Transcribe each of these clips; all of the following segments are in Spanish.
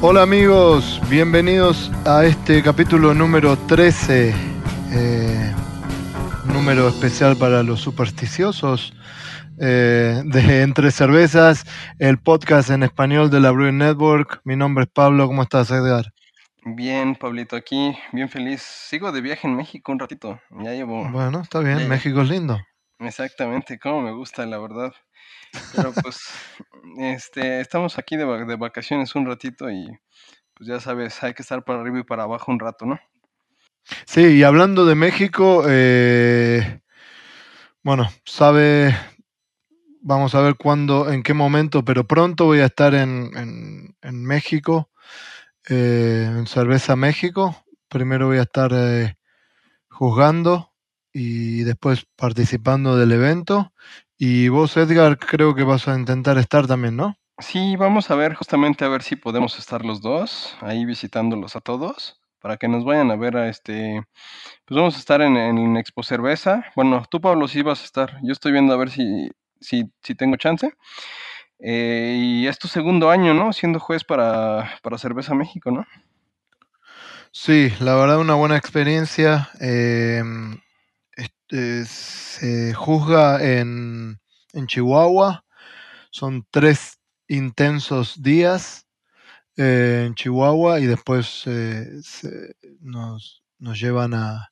Hola amigos, bienvenidos a este capítulo número 13, eh, número especial para los supersticiosos eh, de Entre Cervezas, el podcast en español de la Brewing Network. Mi nombre es Pablo, ¿cómo estás Edgar? Bien, Pablito, aquí, bien feliz. Sigo de viaje en México un ratito, ya llevo... Bueno, está bien, México es lindo. Exactamente, como me gusta, la verdad. Pero pues, este, estamos aquí de, vacaciones un ratito y pues ya sabes, hay que estar para arriba y para abajo un rato, ¿no? Sí, y hablando de México, eh, bueno, sabe, vamos a ver cuándo, en qué momento, pero pronto voy a estar en, en, México, eh, en Cerveza México. Primero voy a estar eh, juzgando y después participando del evento y vos, Edgar, creo que vas a intentar estar también, ¿no? Sí, vamos a ver justamente a ver si podemos estar los dos ahí visitándolos a todos para que nos vayan a ver a este. Pues vamos a estar en, en Expo Cerveza. Bueno, tú, Pablo, sí vas a estar. Yo estoy viendo a ver si, si, si tengo chance. Eh, y es tu segundo año, ¿no? Siendo juez para, para Cerveza México, ¿no? Sí, la verdad, una buena experiencia. Eh, este, se juzga en, Chihuahua. Son tres intensos días eh, en Chihuahua y después eh, nos, llevan a,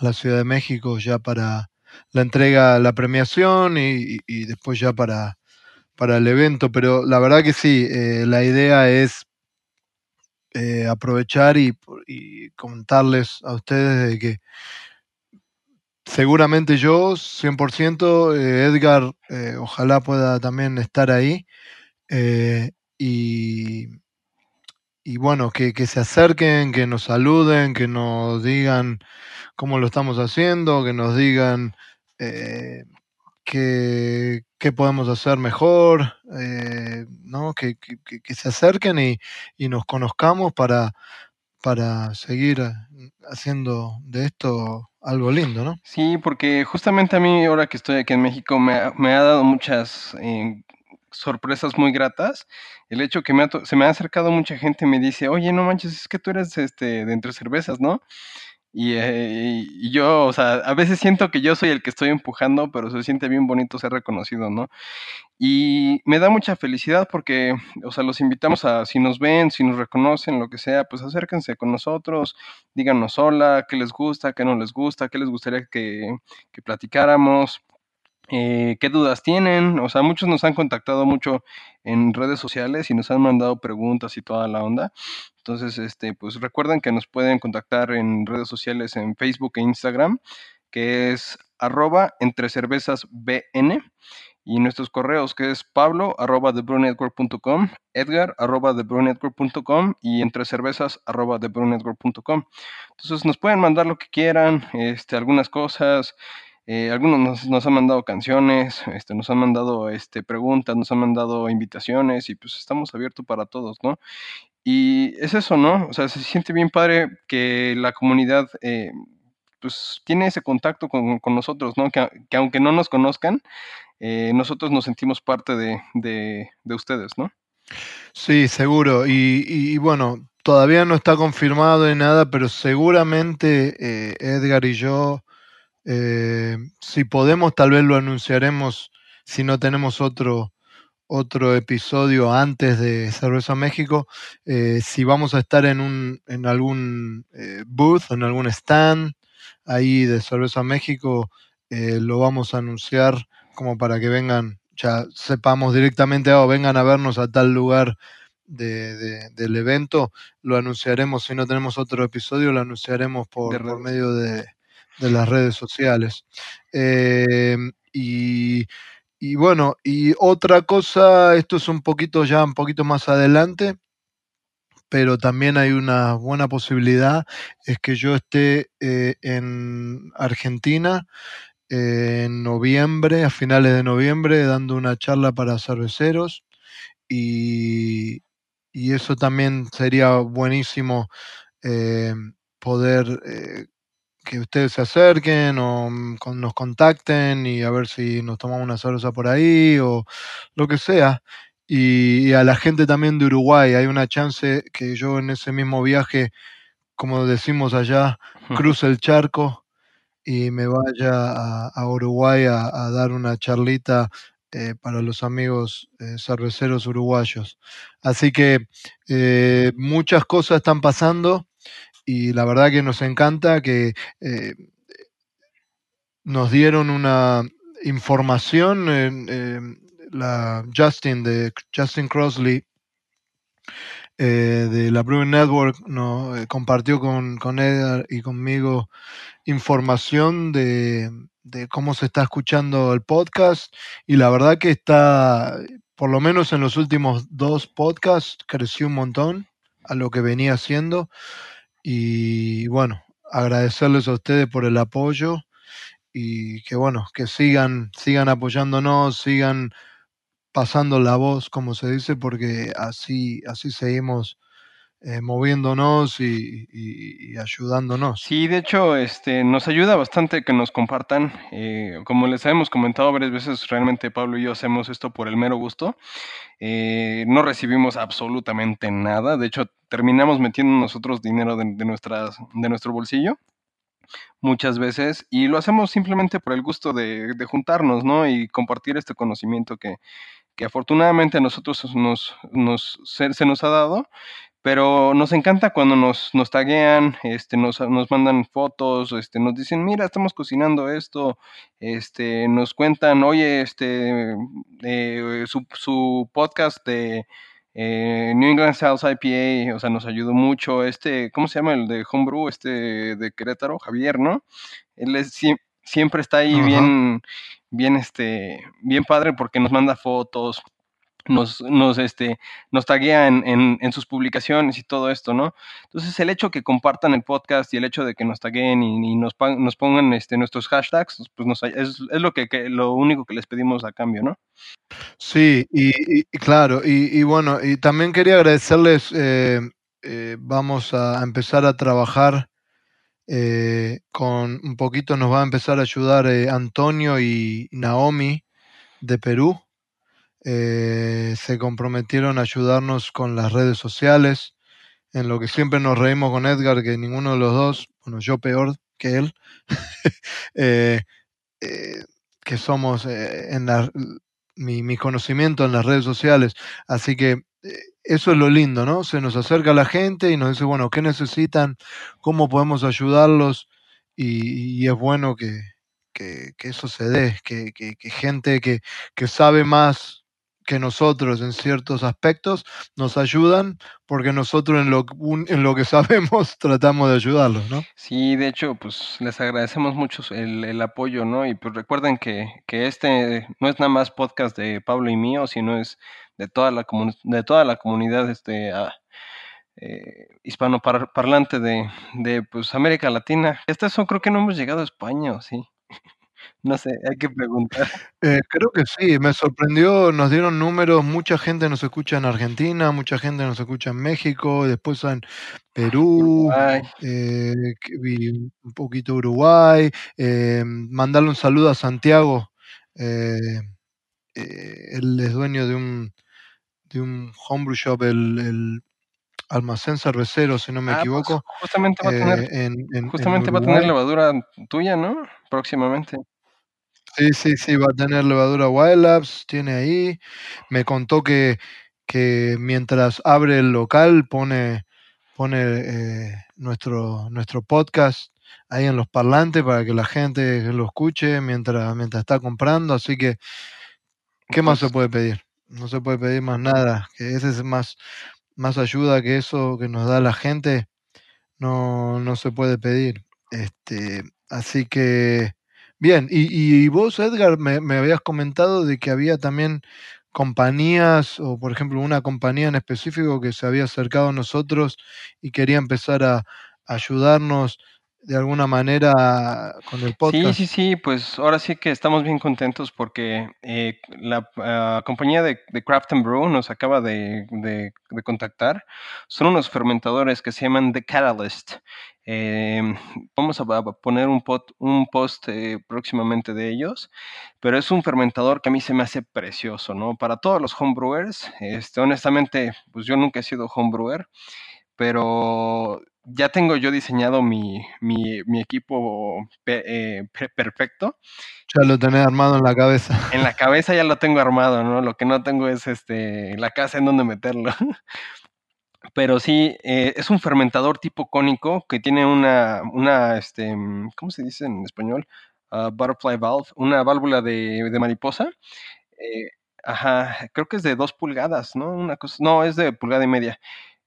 la Ciudad de México ya para la entrega, la premiación y, después ya para, para el evento. Pero la verdad que sí, eh, la idea es aprovechar y, y, contarles a ustedes de que Seguramente yo, 100%, eh, Edgar, eh, ojalá pueda también estar ahí. Eh, y, y, bueno, que, se acerquen, que nos saluden, que nos digan cómo lo estamos haciendo, que nos digan qué, podemos hacer mejor, ¿no? Que, se acerquen y, y nos conozcamos para, para seguir haciendo de esto algo lindo, ¿no? Sí, porque justamente a mí, ahora que estoy aquí en México, me ha, me ha dado muchas eh, sorpresas muy gratas. El hecho que me se me ha acercado mucha gente y me dice, oye, no manches, es que tú eres este, de entre cervezas, ¿no? Eh, y, yo, o sea, a veces siento que yo soy el que estoy empujando, pero se siente bien bonito ser reconocido, ¿no? Y me da mucha felicidad porque, o sea, los invitamos a, si nos ven, si nos reconocen, lo que sea, pues acérquense con nosotros, díganos hola, qué les gusta, qué no les gusta, qué les gustaría que, que platicáramos. Eh, qué dudas tienen. O sea, muchos nos han contactado mucho en redes sociales y nos han mandado preguntas y toda la onda. Entonces, este, pues recuerden que nos pueden contactar en redes sociales en Facebook e Instagram, que es arroba entre cervezas BN y nuestros correos que es pablo arroba edgar y entre cervezas arroba thebrewnetwork.com. Entonces nos pueden mandar lo que quieran, este, algunas cosas, eh, algunos nos, han mandado canciones, este, nos han mandado este, preguntas, nos han mandado invitaciones y pues estamos abiertos para todos, ¿no? Y es eso, ¿no? O sea, se siente bien padre que la comunidad eh, pues tiene ese contacto con, nosotros, ¿no? Que, aunque no nos conozcan, eh, nosotros nos sentimos parte de, de, ustedes, ¿no? Sí, seguro. Y, bueno, todavía no está confirmado en nada, pero seguramente Edgar y yo eh, si podemos, tal vez lo anunciaremos si no tenemos otro, otro episodio antes de Cerveza México. Eh, si vamos a estar en, un, en algún eh, booth, en algún stand ahí de Cerveza México, lo vamos a anunciar como para que vengan, ya sepamos directamente, o oh, vengan a vernos a tal lugar. del evento, lo anunciaremos, si no tenemos otro episodio, lo anunciaremos por medio de, de las redes sociales. Em, y, bueno, y otra cosa, esto es un poquito ya un poquito más adelante, pero también hay una buena posibilidad, es que yo esté eh, en Argentina eh, en noviembre, a finales de noviembre, dando una charla para cerveceros y, y eso también sería buenísimo eh, poder que ustedes se acerquen o mm, con- nos contacten y a ver si nos tomamos una cerveza por ahí o lo que sea. Y, y a la gente también de Uruguay, hay una chance que yo en ese mismo viaje, como decimos allá, cruce el charco y me vaya a, a Uruguay a, a dar una charlita eh, para los amigos eh, cerveceros uruguayos. Así que eh, muchas cosas están pasando y la verdad que nos encanta que eh, nos dieron una información, la Justin de Justin Crossley eh, de la Brewing Network no, eh, compartió con, con Edgar y conmigo información de, de cómo se está escuchando el podcast y la verdad que está, por lo menos en los últimos dos podcasts, creció un montón a lo que venía haciendo y bueno, agradecerles a ustedes por el apoyo y que bueno, que sigan, sigan apoyándonos, sigan pasando la voz, como se dice, porque así, así seguimos eh, moviéndonos y, y- y ayudándonos. Sí, de hecho, este, nos ayuda bastante que nos compartan. eh, como les hemos comentado varias veces, realmente Pablo y yo hacemos esto por el mero gusto. Eh, no recibimos absolutamente nada. De hecho, terminamos metiendo nosotros dinero de, de nuestras, de nuestro bolsillo muchas veces y lo hacemos simplemente por el gusto de, de juntarnos, ¿no? Y compartir este conocimiento que, que afortunadamente a nosotros nos, nos, se, se nos ha dado pero nos encanta cuando nos, nos taguean, este, nos, nos mandan fotos, este, nos dicen, mira, estamos cocinando esto, este, nos cuentan, oye, este, eh, su, su podcast de eh, New England Sales IPA, o sea, nos ayudó mucho, este, ¿cómo se llama el de Homebrew? Este de Querétaro, Javier, ¿no? Él es, sie- siempre está ahí bien, bien, este, bien padre porque nos manda fotos, nos, nos, este, nos taguea en, en, en sus publicaciones y todo esto, ¿no? Entonces, el hecho que compartan el podcast y el hecho de que nos tagueen y, nos, nos pongan este, nuestros hashtags, pues nos, es, es lo, que, que- lo único que les pedimos a cambio, ¿no? Sí, y, claro, y, y bueno, y también quería agradecerles, eh, eh, vamos a empezar a trabajar eh, con un poquito, nos va a empezar a ayudar eh, Antonio y Naomi de Perú. Eh, se comprometieron a ayudarnos con las redes sociales, en lo que siempre nos reímos con Edgar, que ninguno de los dos, bueno, yo peor que él, eh, eh, que somos eh, en la, mi, mi conocimiento en las redes sociales. Así que eso es lo lindo, ¿no? Se nos acerca la gente y nos dice, bueno, ¿qué necesitan? ¿Cómo podemos ayudarlos? Y, es bueno que, que, que eso se dé, que, que, gente que sabe más que nosotros en ciertos aspectos nos ayudan porque nosotros en lo, un- en lo que sabemos tratamos de ayudarlos, ¿no? Sí, de hecho, pues les agradecemos mucho el, el apoyo, ¿no? Y pues recuerden que, que este no es nada más podcast de Pablo y mío, sino es de toda la, de toda la comunidad este, ah, eh, hispanoparlante de, de pues, América Latina. Hasta eso creo que no hemos llegado a España, ¿o sí? No sé, hay que preguntar. Eh, creo que sí, me sorprendió, nos dieron números, mucha gente nos escucha en Argentina, mucha gente nos escucha en México, después en Perú, Uruguay. eh, un poquito Uruguay, eh, mandarle un saludo a Santiago, eh, eh, él es dueño de un, de un homebrew shop, el, el almacén cervecero, si no me Ah, pues equivoco, justamente va a tener, eh, en, en- en justamente va a tener levadura tuya, ¿no? Próximamente. Sí, sí, sí, va a tener levadura Wild Labs, tiene ahí. Me contó que, que mientras abre el local pone, pone eh, nuestro, nuestro podcast ahí en los parlantes para que la gente lo escuche mientras, mientras está comprando. Así que, ¿qué más se puede pedir? No se puede pedir más nada, que ese es más, más ayuda que eso que nos da la gente, no, no se puede pedir. Este, así que, Bien, y, y vos, Edgar, me, me habías comentado de que había también compañías, o por ejemplo una compañía en específico que se había acercado a nosotros y quería empezar a, ayudarnos de alguna manera con el podcast. Sí, sí, sí, pues ahora sí que estamos bien contentos porque eh, la ah, compañía de, Craft and Brew nos acaba de, de, contactar. Son unos fermentadores que se llaman The Catalyst. Em, vamos a, poner un, un post eh, próximamente de ellos, pero es un fermentador que a mí se me hace precioso, ¿no? Para todos los homebrewers, este, honestamente, pues yo nunca he sido homebrewer, pero ya tengo yo diseñado mi, mi, mi equipo eh, perfecto. Ya lo tenés armado en la cabeza. En la cabeza ya lo tengo armado, ¿no? Lo que no tengo es este la casa en donde meterlo. Pero sí, eh, es un fermentador tipo cónico que tiene una, una este, mm, ¿cómo se dice en español? Uh, butterfly valve, una válvula de, de mariposa. Eh, ajá, creo que es de dos pulgadas, ¿no? Una cosa, no, es de pulgada y media.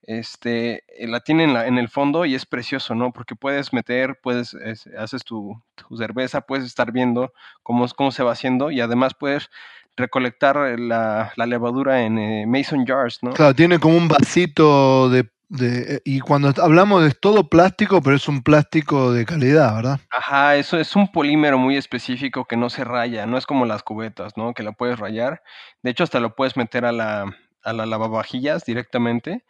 Este, eh, la tiene en, la, en el fondo y es precioso, ¿no? Porque puedes meter, puedes, haces tu, tu, cerveza, puedes estar viendo cómo, cómo se va haciendo y además puedes recolectar la, levadura en eh, mason jars, ¿no? Claro, tiene como un vasito de, de, y cuando hablamos de todo plástico, pero es un plástico de calidad, ¿verdad? Ajá, eso es un polímero muy específico que no se raya, no es como las cubetas, ¿no? Que la puedes rayar. De hecho, hasta lo puedes meter a la, a la lavavajillas directamente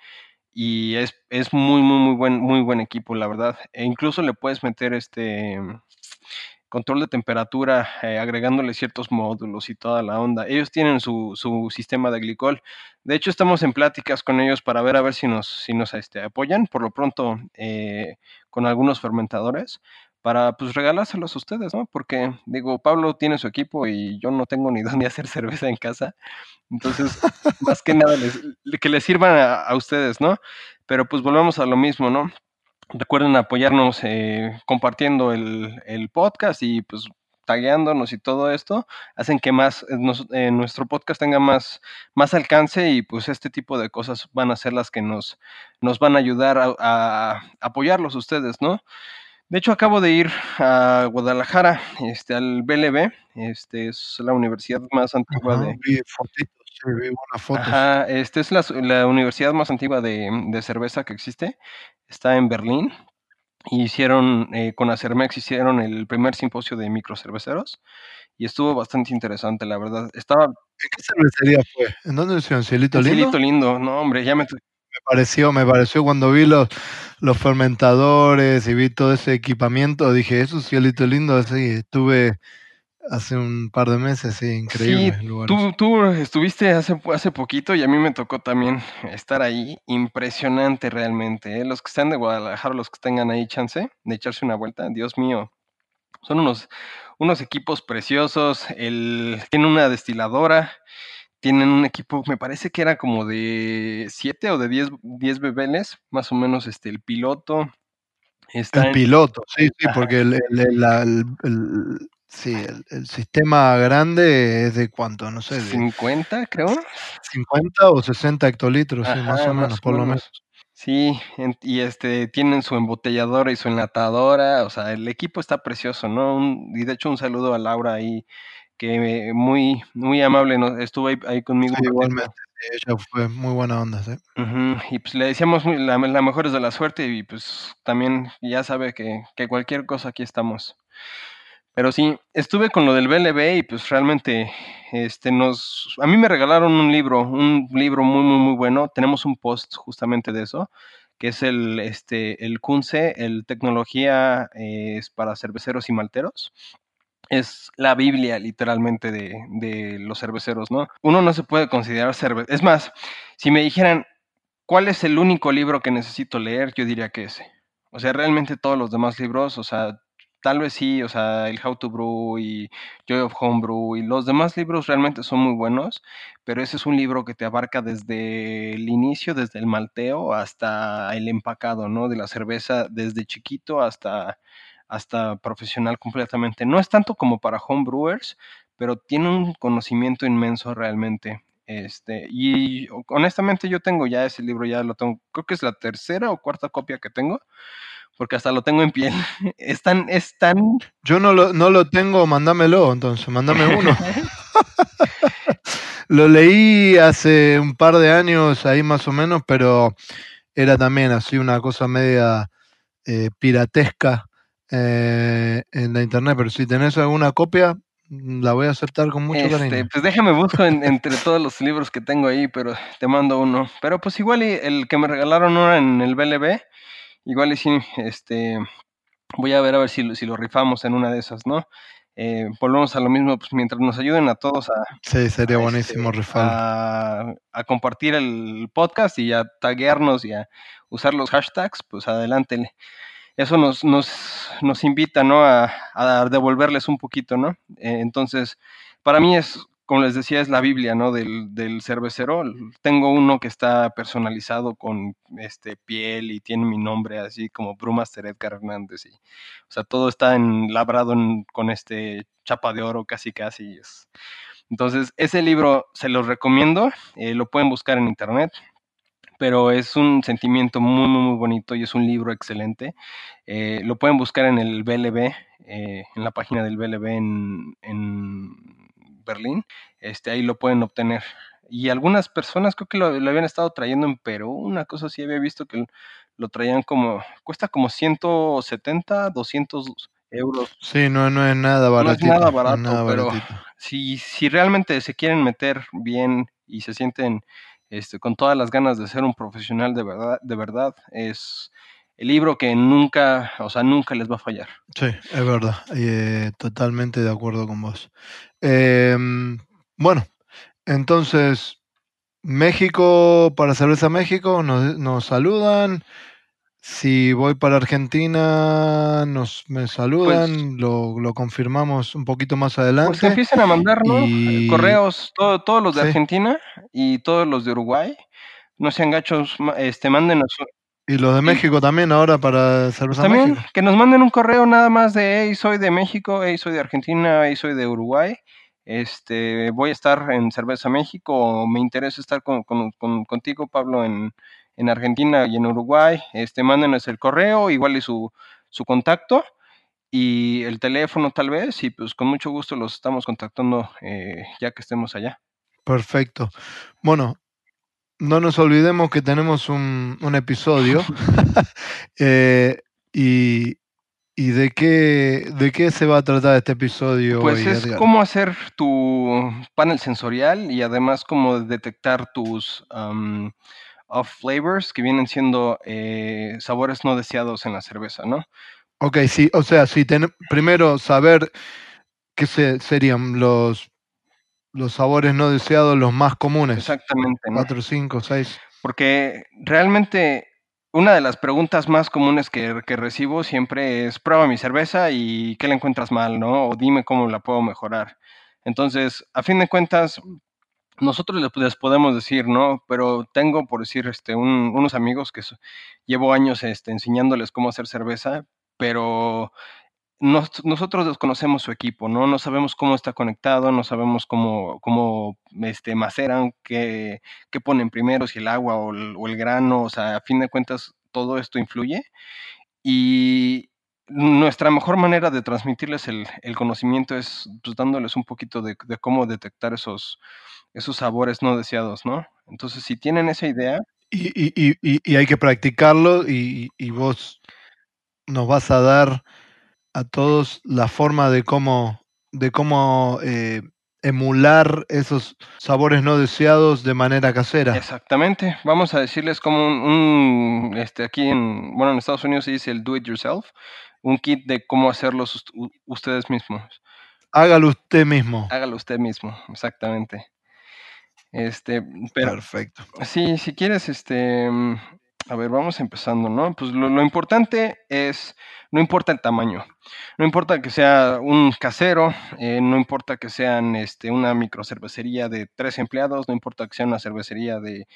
y es, es muy, muy, muy buen, muy buen equipo, la verdad. E incluso le puedes meter este control de temperatura, eh, agregándole ciertos módulos y toda la onda. Ellos tienen su, su, sistema de glicol. De hecho, estamos en pláticas con ellos para ver a ver si nos, si nos este, apoyan, por lo pronto, eh, con algunos fermentadores, para pues regalárselos a ustedes, ¿no? Porque, digo, Pablo tiene su equipo y yo no tengo ni dónde hacer cerveza en casa. Entonces, más que nada, que les sirvan a, a ustedes, ¿no? Pero pues volvemos a lo mismo, ¿no? Recuerden apoyarnos eh, compartiendo el, el, podcast y pues tagueándonos y todo esto, hacen que más eh, eh, nuestro podcast tenga más, más alcance y pues este tipo de cosas van a ser las que nos, nos van a ayudar a, a apoyarlos ustedes, ¿no? De hecho, acabo de ir a Guadalajara, este, al BLB, este es la universidad más antigua de. Sí, vi buenas fotos. Ajá, este es la, la universidad más antigua de, de, cerveza que existe está en Berlín. Hicieron, eh, con Acermex hicieron el primer simposio de microcerveceros y estuvo bastante interesante, la verdad. Estaba... ¿En qué cervecería fue? ¿En dónde hicieron? ¿Cielito Lindo? Cielito Lindo, no hombre, ya me... Me pareció, me pareció cuando vi los, los fermentadores y vi todo ese equipamiento, dije, eso es Cielito Lindo, así, estuve hace un par de meses, sí, increíble. Sí, tú, tú, estuviste hace, hace poquito y a mí me tocó también estar ahí. Impresionante realmente. ¿eh? Los que están de Guadalajara, los que tengan ahí chance de echarse una vuelta, Dios mío. Son unos, unos equipos preciosos. El, tienen una destiladora. Tienen un equipo, me parece que era como de 7 o de 10, 10 bebeles, más o menos este, el piloto. Está el piloto, sí, sí, porque el, el, Sí, el, sistema grande es de cuánto, no sé. De 50, creo. 50 o 60 hectolitros, sí, más o menos, por lo menos. Sí, y este tienen su embotelladora y su enlatadora, o sea, el equipo está precioso, ¿no? y de hecho un saludo a Laura ahí, que muy muy amable no, estuvo ahí, conmigo. Sí, igualmente, ella fue muy buena onda, ¿sí? Y pues le decíamos la, la mejor es de la suerte y pues también ya sabe que, que cualquier cosa aquí estamos. Pero sí, estuve con lo del BLB y pues realmente este nos a mí me regalaron un libro, un libro muy muy muy bueno. Tenemos un post justamente de eso, que es el este el CUNCE, el tecnología eh, es para cerveceros y malteros. Es la Biblia literalmente de, de los cerveceros, ¿no? Uno no se puede considerar cervecero. Es más, si me dijeran cuál es el único libro que necesito leer, yo diría que ese. O sea, realmente todos los demás libros, o sea, tal vez sí, o sea, el How to Brew y Joy of Homebrew y los demás libros realmente son muy buenos, pero ese es un libro que te abarca desde el inicio, desde el malteo hasta el empacado, ¿no? De la cerveza, desde chiquito hasta, hasta profesional completamente. No es tanto como para homebrewers, pero tiene un conocimiento inmenso realmente. Este, y honestamente yo tengo ya ese libro, ya lo tengo, creo que es la tercera o cuarta copia que tengo porque hasta lo tengo en piel. Es tan, es tan... Yo no lo, no lo tengo, mándamelo, entonces, mándame uno. lo leí hace un par de años, ahí más o menos, pero era también así una cosa media eh, piratesca eh, en la internet. Pero si tenés alguna copia, la voy a aceptar con mucho Este, cariño. pues déjame busco en- entre todos los libros que tengo ahí, pero te mando uno. Pero pues igual el que me regalaron ahora en el BLB, igual y sí, este, voy a ver a ver si, lo- si lo rifamos en una de esas, ¿no? Eh, volvemos a lo mismo, pues mientras nos ayuden a todos a, Sí, sería a, buenísimo este, rifarlo. a, a compartir el podcast y a taguearnos y a usar los hashtags, pues adelante. Eso nos, nos, nos invita, ¿no? A, a devolverles un poquito, ¿no? Eh, entonces, para mí es, como les decía, es la Biblia, ¿no? Del, del cervecero. Tengo uno que está personalizado con este piel y tiene mi nombre, así como Brumaster Edgar Hernández. O sea, todo está en, labrado en- con este chapa de oro, casi, casi. Es. Entonces, ese libro se los recomiendo. eh, lo pueden buscar en internet pero es un sentimiento muy, muy, muy bonito y es un libro excelente. Eh, lo pueden buscar en el BLB, eh, en la página del BLB en, en Berlín. Este, ahí lo pueden obtener. Y algunas personas creo que lo, lo habían estado trayendo en Perú, una cosa así había visto que lo traían como, cuesta como 170, 200 euros. Sí, no, no es nada No es nada no es barato, nada pero si, si realmente se quieren meter bien y se sienten este, con todas las ganas de ser un profesional de verdad, de verdad, es el libro que nunca, o sea, nunca les va a fallar. Sí, es verdad. eh, totalmente de acuerdo con vos. Em, bueno, entonces, México, para Cerveza México, nos, nos saludan. Si voy para Argentina, nos me Pues, saludan, lo, lo confirmamos un poquito más pues adelante. empiecen a mandar, ¿no? Y Correos, todo- todos los de sí, Argentina y todos los de Uruguay. No sean gachos, este, mándenos. Y los de México también ahora para Cerveza también México. que nos manden un correo nada más de, hey, soy de México, hey, soy de Argentina, hey, soy de Uruguay. Este, voy a estar en Cerveza México, o me interesa estar con, con- con- contigo, Pablo, en, en Argentina y en Uruguay. Este, mándenos el correo, igual y su, su contacto y el teléfono tal vez, y pues con mucho gusto los estamos contactando eh, ya que estemos allá. Perfecto. Bueno, no nos olvidemos que tenemos un, un episodio. Eh, y, ¿Y de qué, de qué se va a tratar este episodio Pues hoy, es Edgar? cómo hacer tu panel sensorial y además cómo detectar tus um, off flavors que vienen siendo eh, sabores no deseados en la cerveza, ¿no? Ok, sí, o sea, si ten- primero saber qué se- serían los, los sabores no deseados, los más comunes. Exactamente, ¿no? Cuatro, cinco, seis. Porque realmente una de las preguntas más comunes que, que recibo siempre es prueba mi cerveza y qué le encuentras mal, ¿no? O dime cómo la puedo mejorar. Entonces, a fin de cuentas, nosotros les, les podemos decir, ¿no? Pero tengo, por decir, este, un- unos amigos que so- llevo años este, enseñándoles cómo hacer cerveza, pero nos- nosotros desconocemos su equipo, ¿no? No sabemos cómo está conectado, no sabemos cómo, cómo este, maceran, qué, qué ponen primero, si el agua o el, grano, o sea, a fin de cuentas, todo esto influye. Y nuestra mejor manera de transmitirles el, conocimiento es pues, dándoles un poquito de, cómo detectar esos, esos sabores no deseados, ¿no? Entonces, si tienen esa idea, Y, y- y- hay que practicarlo y vos nos vas a dar a todos la forma de cómo, de cómo eh, emular esos sabores no deseados de manera casera. Exactamente. Vamos a decirles como un, un, este, aquí en, bueno, en Estados Unidos se dice el do it yourself, un kit de cómo hacerlos ustedes mismos. Hágalo usted mismo. Hágalo usted mismo, exactamente. Este, pero Perfecto. sí, si quieres, este, a ver, vamos empezando, ¿no? Pues lo, importante es, no importa el tamaño, no importa que sea un casero, eh, no importa que sean, este, una microcervecería de tres empleados, no importa que sea una cervecería de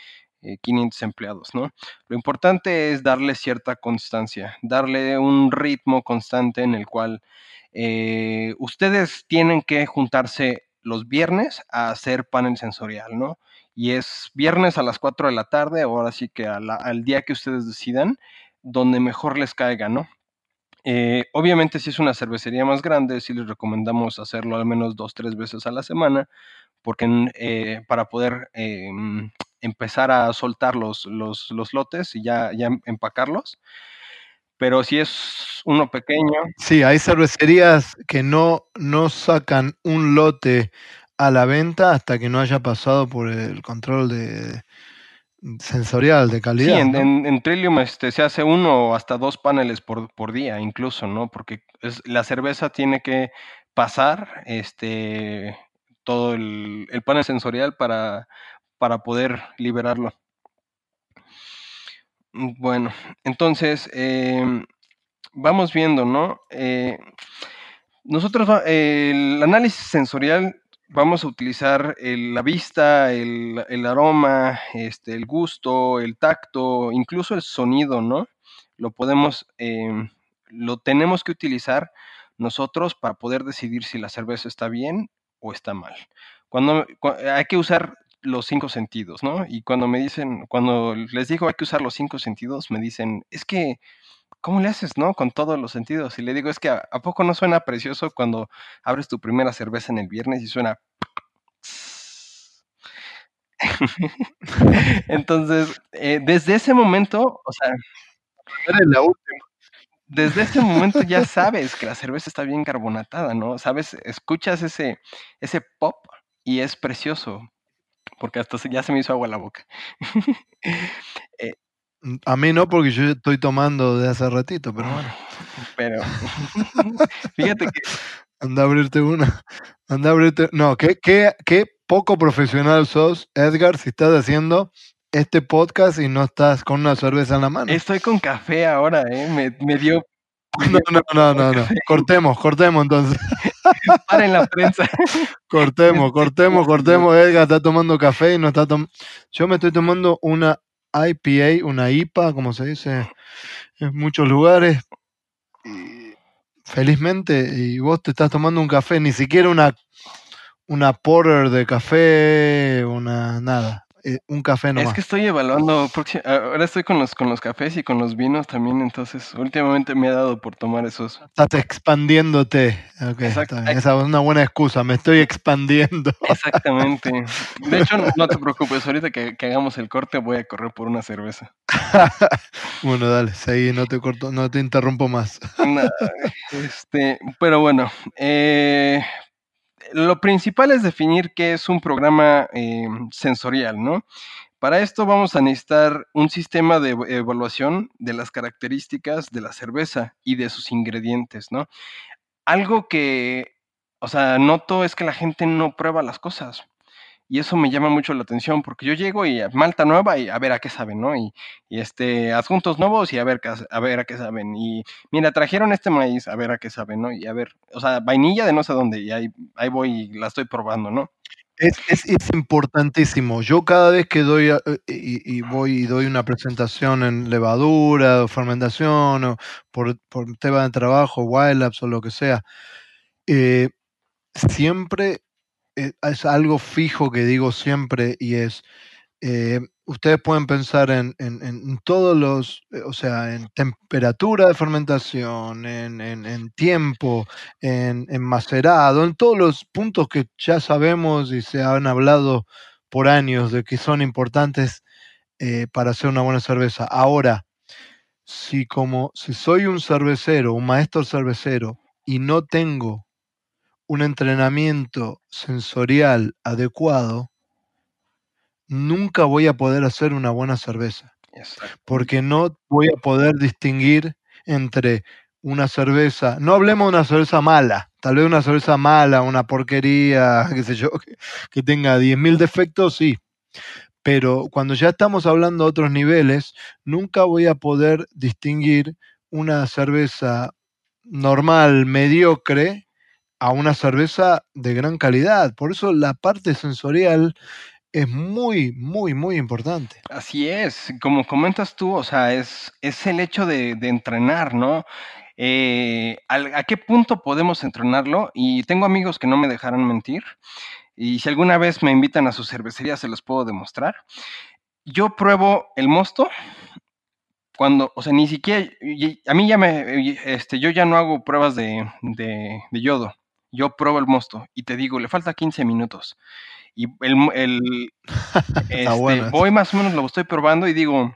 eh, 500 empleados, ¿no? Lo importante es darle cierta constancia, darle un ritmo constante en el cual eh, ustedes tienen que juntarse los viernes a hacer panel sensorial, ¿no? Y es viernes a las 4 de la tarde, ahora sí que al día que ustedes decidan, donde mejor les caiga, ¿no? Eh, obviamente, si es una cervecería más grande, sí les recomendamos hacerlo al menos dos, tres veces a la semana, porque eh, para poder em, empezar a soltar los, los, los, lotes y ya, ya empacarlos. Pero si es uno pequeño. Sí, hay cervecerías que no, no sacan un lote a la venta hasta que no haya pasado por el control de, sensorial, de calidad. Sí, en, Trillium este, se hace uno o hasta dos paneles por, por día, incluso, ¿no? Porque es, la cerveza tiene que pasar este, todo el, panel sensorial para, para poder liberarlo. Bueno, entonces, em, vamos viendo, ¿no? Eh, nosotros, el análisis sensorial vamos a utilizar la vista, el, aroma, este, el gusto, el tacto, incluso el sonido, ¿no? Lo podemos, em, lo tenemos que utilizar nosotros para poder decidir si la cerveza está bien o está mal. Cuando, hay que usar los cinco sentidos, ¿no? Y cuando me dicen, cuando les digo hay que usar los cinco sentidos, me dicen, es que ¿cómo le haces, no? Con todos los sentidos. Y le digo, es que ¿a, poco no suena precioso cuando abres tu primera cerveza en el viernes y suena... Entonces, eh, desde ese momento, o sea... Eres la última. Desde ese momento ya sabes que la cerveza está bien carbonatada, ¿no? Sabes, escuchas ese, ese pop y es precioso, porque hasta ya se me hizo agua la boca. eh, a mí no, porque yo estoy tomando de hace ratito, pero bueno. Pero, fíjate que... Anda a abrirte una. Anda a abrirte... No, qué, qué, qué poco profesional sos, Edgar, si estás haciendo este podcast y no estás con una cerveza en la mano. Estoy con café ahora, ¿eh? Me, me dio... No, no, no, no, no. Cortemos, cortemos entonces. Para en la prensa. Cortemos, cortemos, cortemos. Edgar está tomando café y no está tomando. Yo me estoy tomando una IPA, una IPA, como se dice en muchos lugares. felizmente, y vos te estás tomando un café, ni siquiera una, una porter de café, una nada. Eh, un café nomás. Es que estoy evaluando, ahora estoy con los, con los cafés y con los vinos también, entonces últimamente me he dado por tomar esos. Estás expandiéndote. Esa es una buena excusa, me estoy expandiendo. Exactamente. De hecho, no te preocupes, ahorita que, hagamos el corte voy a correr por una cerveza. bueno, dale, seguí, no te corto, no te interrumpo más. este, pero bueno, eh, lo principal es definir qué es un programa eh, sensorial, ¿no? Para esto vamos a necesitar un sistema de evaluación de las características de la cerveza y de sus ingredientes, ¿no? Algo que, o sea, noto es que la gente no prueba las cosas. Y eso me llama mucho la atención porque yo llego y Malta nueva y a ver a qué saben, ¿no? Y, este, adjuntos nuevos y a ver, a ver a qué saben. Y mira, trajeron este maíz, a ver a qué saben, ¿no? Y a ver, o sea, vainilla de no sé dónde y ahí, ahí voy y la estoy probando, ¿no? Es, es, es, importantísimo. Yo cada vez que doy eh, y, y, voy y doy una presentación en levadura o fermentación o por, por tema de trabajo, Wild Labs o lo que sea, eh, siempre es algo fijo que digo siempre y es, eh, ustedes pueden pensar en, en, todos los, eh, o sea, en temperatura de fermentación, en, en tiempo, en, macerado, en todos los puntos que ya sabemos y se han hablado por años de que son importantes para hacer una buena cerveza. Ahora, si como si soy un cervecero, un maestro cervecero, y no tengo un entrenamiento sensorial adecuado, nunca voy a poder hacer una buena cerveza. Porque no voy a poder distinguir entre una cerveza, no hablemos de una cerveza mala, tal vez una cerveza mala, una porquería, qué sé yo, que, tenga 10.000 defectos, sí. Pero cuando ya estamos hablando de otros niveles, nunca voy a poder distinguir una cerveza normal, mediocre, a una cerveza de gran calidad. Por eso la parte sensorial es muy, muy, muy importante. Así es, como comentas tú, o sea, es, es el hecho de, entrenar, ¿no? Eh, ¿A qué punto podemos entrenarlo? Y tengo amigos que no me dejarán mentir. Y si alguna vez me invitan a su cervecería, se los puedo demostrar. Yo pruebo el mosto cuando, o sea, ni siquiera, a mí ya me, este, yo ya no hago pruebas de, de, yodo. Yo pruebo el mosto y te digo, le falta 15 minutos. Y el, el este, voy más o menos, lo estoy probando y digo,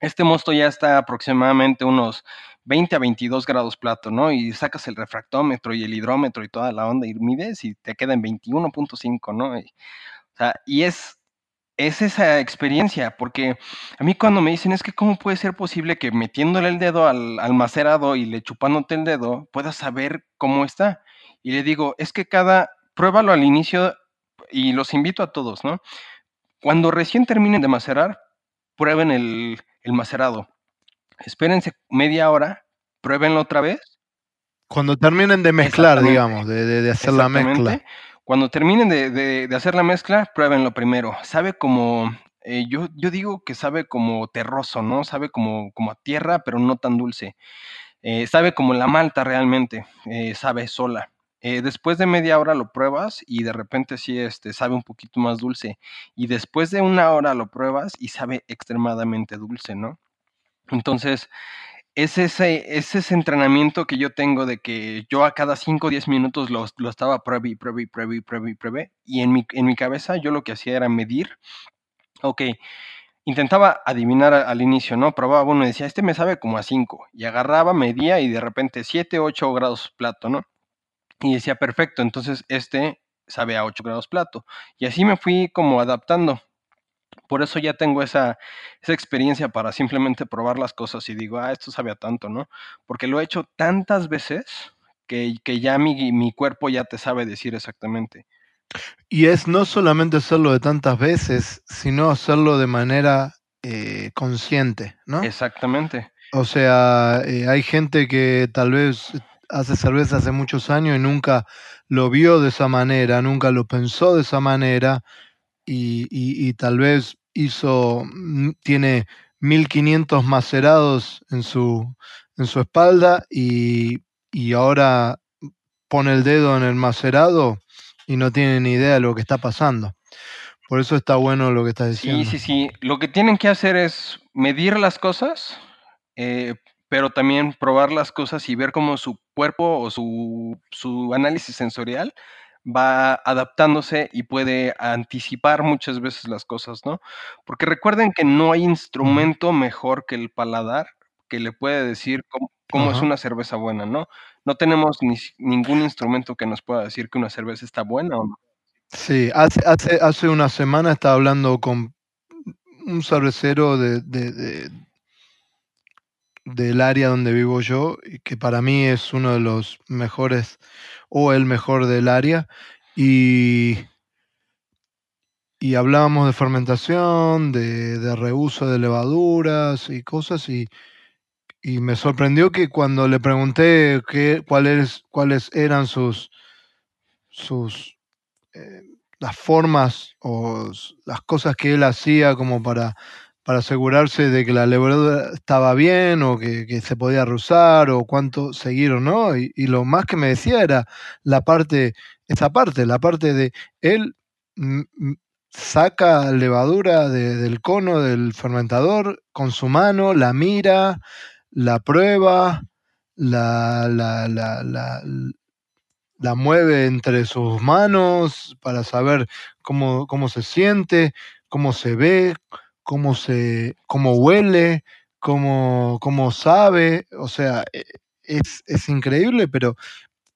este mosto ya está aproximadamente unos 20 a 22 grados plato, ¿no? Y sacas el refractómetro y el hidrómetro y toda la onda y mides y te queda en 21.5, ¿no? o sea, y es es esa experiencia, porque a mí cuando me dicen es que cómo puede ser posible que metiéndole el dedo al, al macerado y le chupándote el dedo puedas saber cómo está. Y le digo, es que cada, pruébalo al inicio y los invito a todos, ¿no? Cuando recién terminen de macerar, prueben el, el macerado. Espérense media hora, pruébenlo otra vez. Cuando terminen de mezclar, digamos, de, de, de hacer la mezcla. Cuando terminen de, hacer la mezcla, pruébenlo primero. Sabe como, eh, yo, yo digo que sabe como terroso, ¿no? Sabe como, como a tierra, pero no tan dulce. Eh, sabe como la malta realmente, eh, sabe sola. Después de media hora lo pruebas y de repente sí este, sabe un poquito más dulce. Y después de una hora lo pruebas y sabe extremadamente dulce, ¿no? Entonces, es ese, ese entrenamiento que yo tengo de que yo a cada 5 o 10 minutos lo, lo estaba pruebe y pruebe y pruebe y pruebe y pruebe. Y en mi, en mi cabeza yo lo que hacía era medir. Ok, intentaba adivinar al inicio, ¿no? Probaba uno y decía, este me sabe como a 5. Y agarraba, medía y de repente 7, 8 grados plato, ¿no? Y decía, perfecto, entonces este sabe a 8 grados plato. Y así me fui como adaptando. Por eso ya tengo esa, esa experiencia para simplemente probar las cosas y digo, ah, esto sabe a tanto, ¿no? Porque lo he hecho tantas veces que, que ya mi, mi cuerpo ya te sabe decir exactamente. Y es no solamente hacerlo de tantas veces, sino hacerlo de manera eh, consciente, ¿no? Exactamente. O sea, eh, hay gente que tal vez hace cerveza hace muchos años y nunca lo vio de esa manera, nunca lo pensó de esa manera y, tal vez hizo, mm, tiene 1500 macerados en su, en su espalda y, ahora pone el dedo en el macerado y no tiene ni idea de lo que está pasando. Por eso está bueno lo que estás diciendo. Sí, sí, sí. Lo que tienen que hacer es medir las cosas, eh, pero también probar las cosas y ver cómo su cuerpo o su, su análisis sensorial va adaptándose y puede anticipar muchas veces las cosas, ¿no? Porque recuerden que no hay instrumento mejor que el paladar que le puede decir cómo, es una cerveza buena, ¿no? No tenemos ni, ningún instrumento que nos pueda decir que una cerveza está buena o no. Sí, hace, hace, hace una semana estaba hablando con un cervecero de, de, del área donde vivo yo, que para mí es uno de los mejores o el mejor del área. Y, y hablábamos de fermentación, de, de, reuso de levaduras y cosas. Y, y, me sorprendió que cuando le pregunté qué, cuáles, cuáles eran sus, sus eh, las formas o las cosas que él hacía como para para asegurarse de que la levadura estaba bien o que, se podía rusar o cuánto seguir o no. Y, lo más que me decía era la parte, esa parte, la parte de él saca levadura del cono del fermentador con su mano, la mira, la prueba, la, la, la, la, la mueve entre sus manos para saber cómo, cómo se siente, cómo se ve, cómo se, cómo huele, cómo, cómo sabe, o sea, e, es, es increíble, pero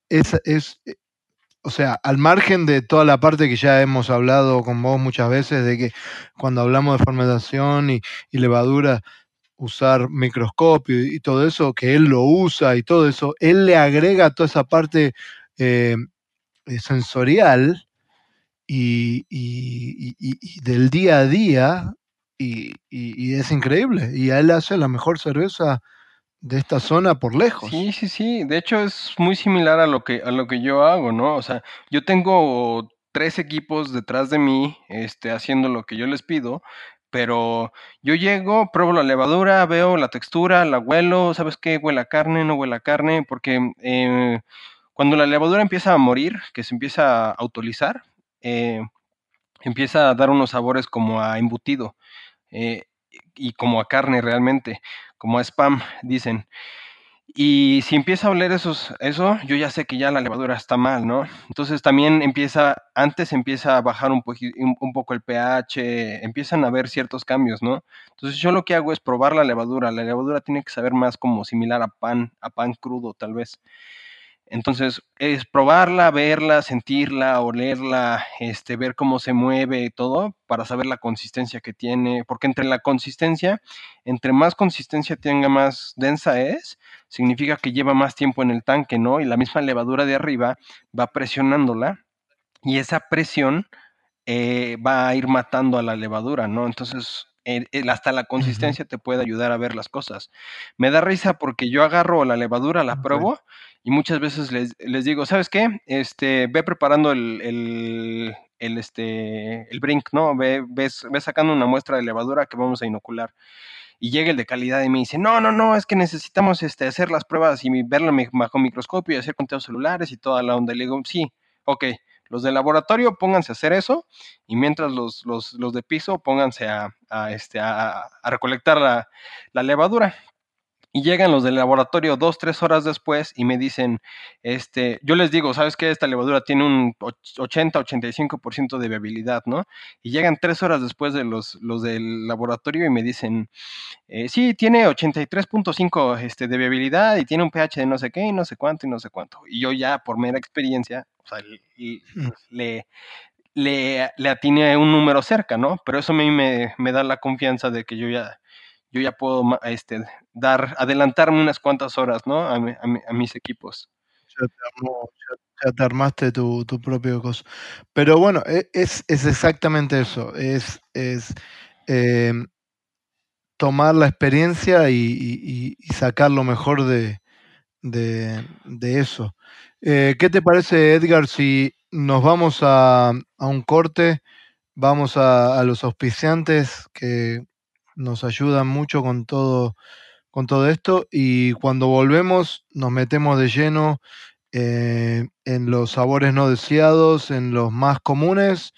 es, es, o sea, al margen de toda la parte que ya hemos hablado con vos muchas veces, de que cuando hablamos de fermentación y, levadura, usar microscopio y, todo eso, que él lo usa y todo eso, él le agrega toda esa parte eh, eh, sensorial y, y, del día a día y, es increíble. Y él hace la mejor cerveza de esta zona por lejos. Sí, sí, sí. De hecho, es muy similar a lo que, a lo que yo hago, ¿no? O sea, yo tengo tres equipos detrás de mí este, haciendo lo que yo les pido, pero yo llego, pruebo la levadura, veo la textura, la huelo, ¿sabes qué? Huele a carne, no huele a carne, porque eh, cuando la levadura empieza a morir, que se empieza a autolizar, eh, empieza a dar unos sabores como a embutido. Eh, y como a carne realmente, como a spam, dicen. Y si empieza a oler eso, yo ya sé que ya la levadura está mal, ¿no? Entonces también empieza, antes empieza a bajar un, un, poco el pH, empiezan a haber ciertos cambios, ¿no? Entonces yo lo que hago es probar la levadura. La levadura tiene que saber más como similar a pan, a pan crudo tal vez. Entonces, es probarla, verla, sentirla, olerla, este, ver cómo se mueve y todo, para saber la consistencia que tiene, porque entre la consistencia, entre más consistencia tenga, más densa es, significa que lleva más tiempo en el tanque, ¿no? Y la misma levadura de arriba va presionándola, y esa presión eh, va a ir matando a la levadura, ¿no? Entonces, hasta la consistencia te puede ayudar a ver las cosas. Me da risa porque yo agarro la levadura, la pruebo y muchas veces les, les, digo, ¿sabes qué? Este, ve preparando el, el, este, el brink, ¿no? Ve, ves, ve sacando una muestra de levadura que vamos a inocular. Y llega el de calidad y me dice, no, no, no, es que necesitamos este, hacer las pruebas y verlo bajo microscopio y hacer conteos celulares y toda la onda. Y le digo, sí, ok, los de laboratorio pónganse a hacer eso y mientras los, los, los de piso pónganse a, este, a recolectar la, la, levadura. Y llegan los del laboratorio dos, tres horas después y me dicen, este, yo les digo, ¿sabes qué? Esta levadura tiene un 80-85% de viabilidad, ¿no? Y llegan tres horas después de los, los del laboratorio y me dicen, eh, sí, tiene 83.5 este, de viabilidad y tiene un pH de no sé qué y no sé cuánto y no sé cuánto. Y yo ya, por mera experiencia, o sea, mm. le, le, le atiné un número cerca, ¿no? Pero eso a mí me, me da la confianza de que yo ya yo ya puedo este, dar, adelantarme unas cuantas horas, ¿no? A, a, mis equipos. Ya te, armaste tu, tu, propio cosa. Pero bueno, e, es, es exactamente eso. Es, es em, tomar la experiencia y, y, sacar lo mejor de, de, de eso. Eh, ¿Qué te parece, Edgar, si nos vamos a, a un corte? Vamos a, a, los auspiciantes que nos ayudan mucho con todo, con todo esto y cuando volvemos nos metemos de lleno eh, en los sabores no deseados, en los más comunes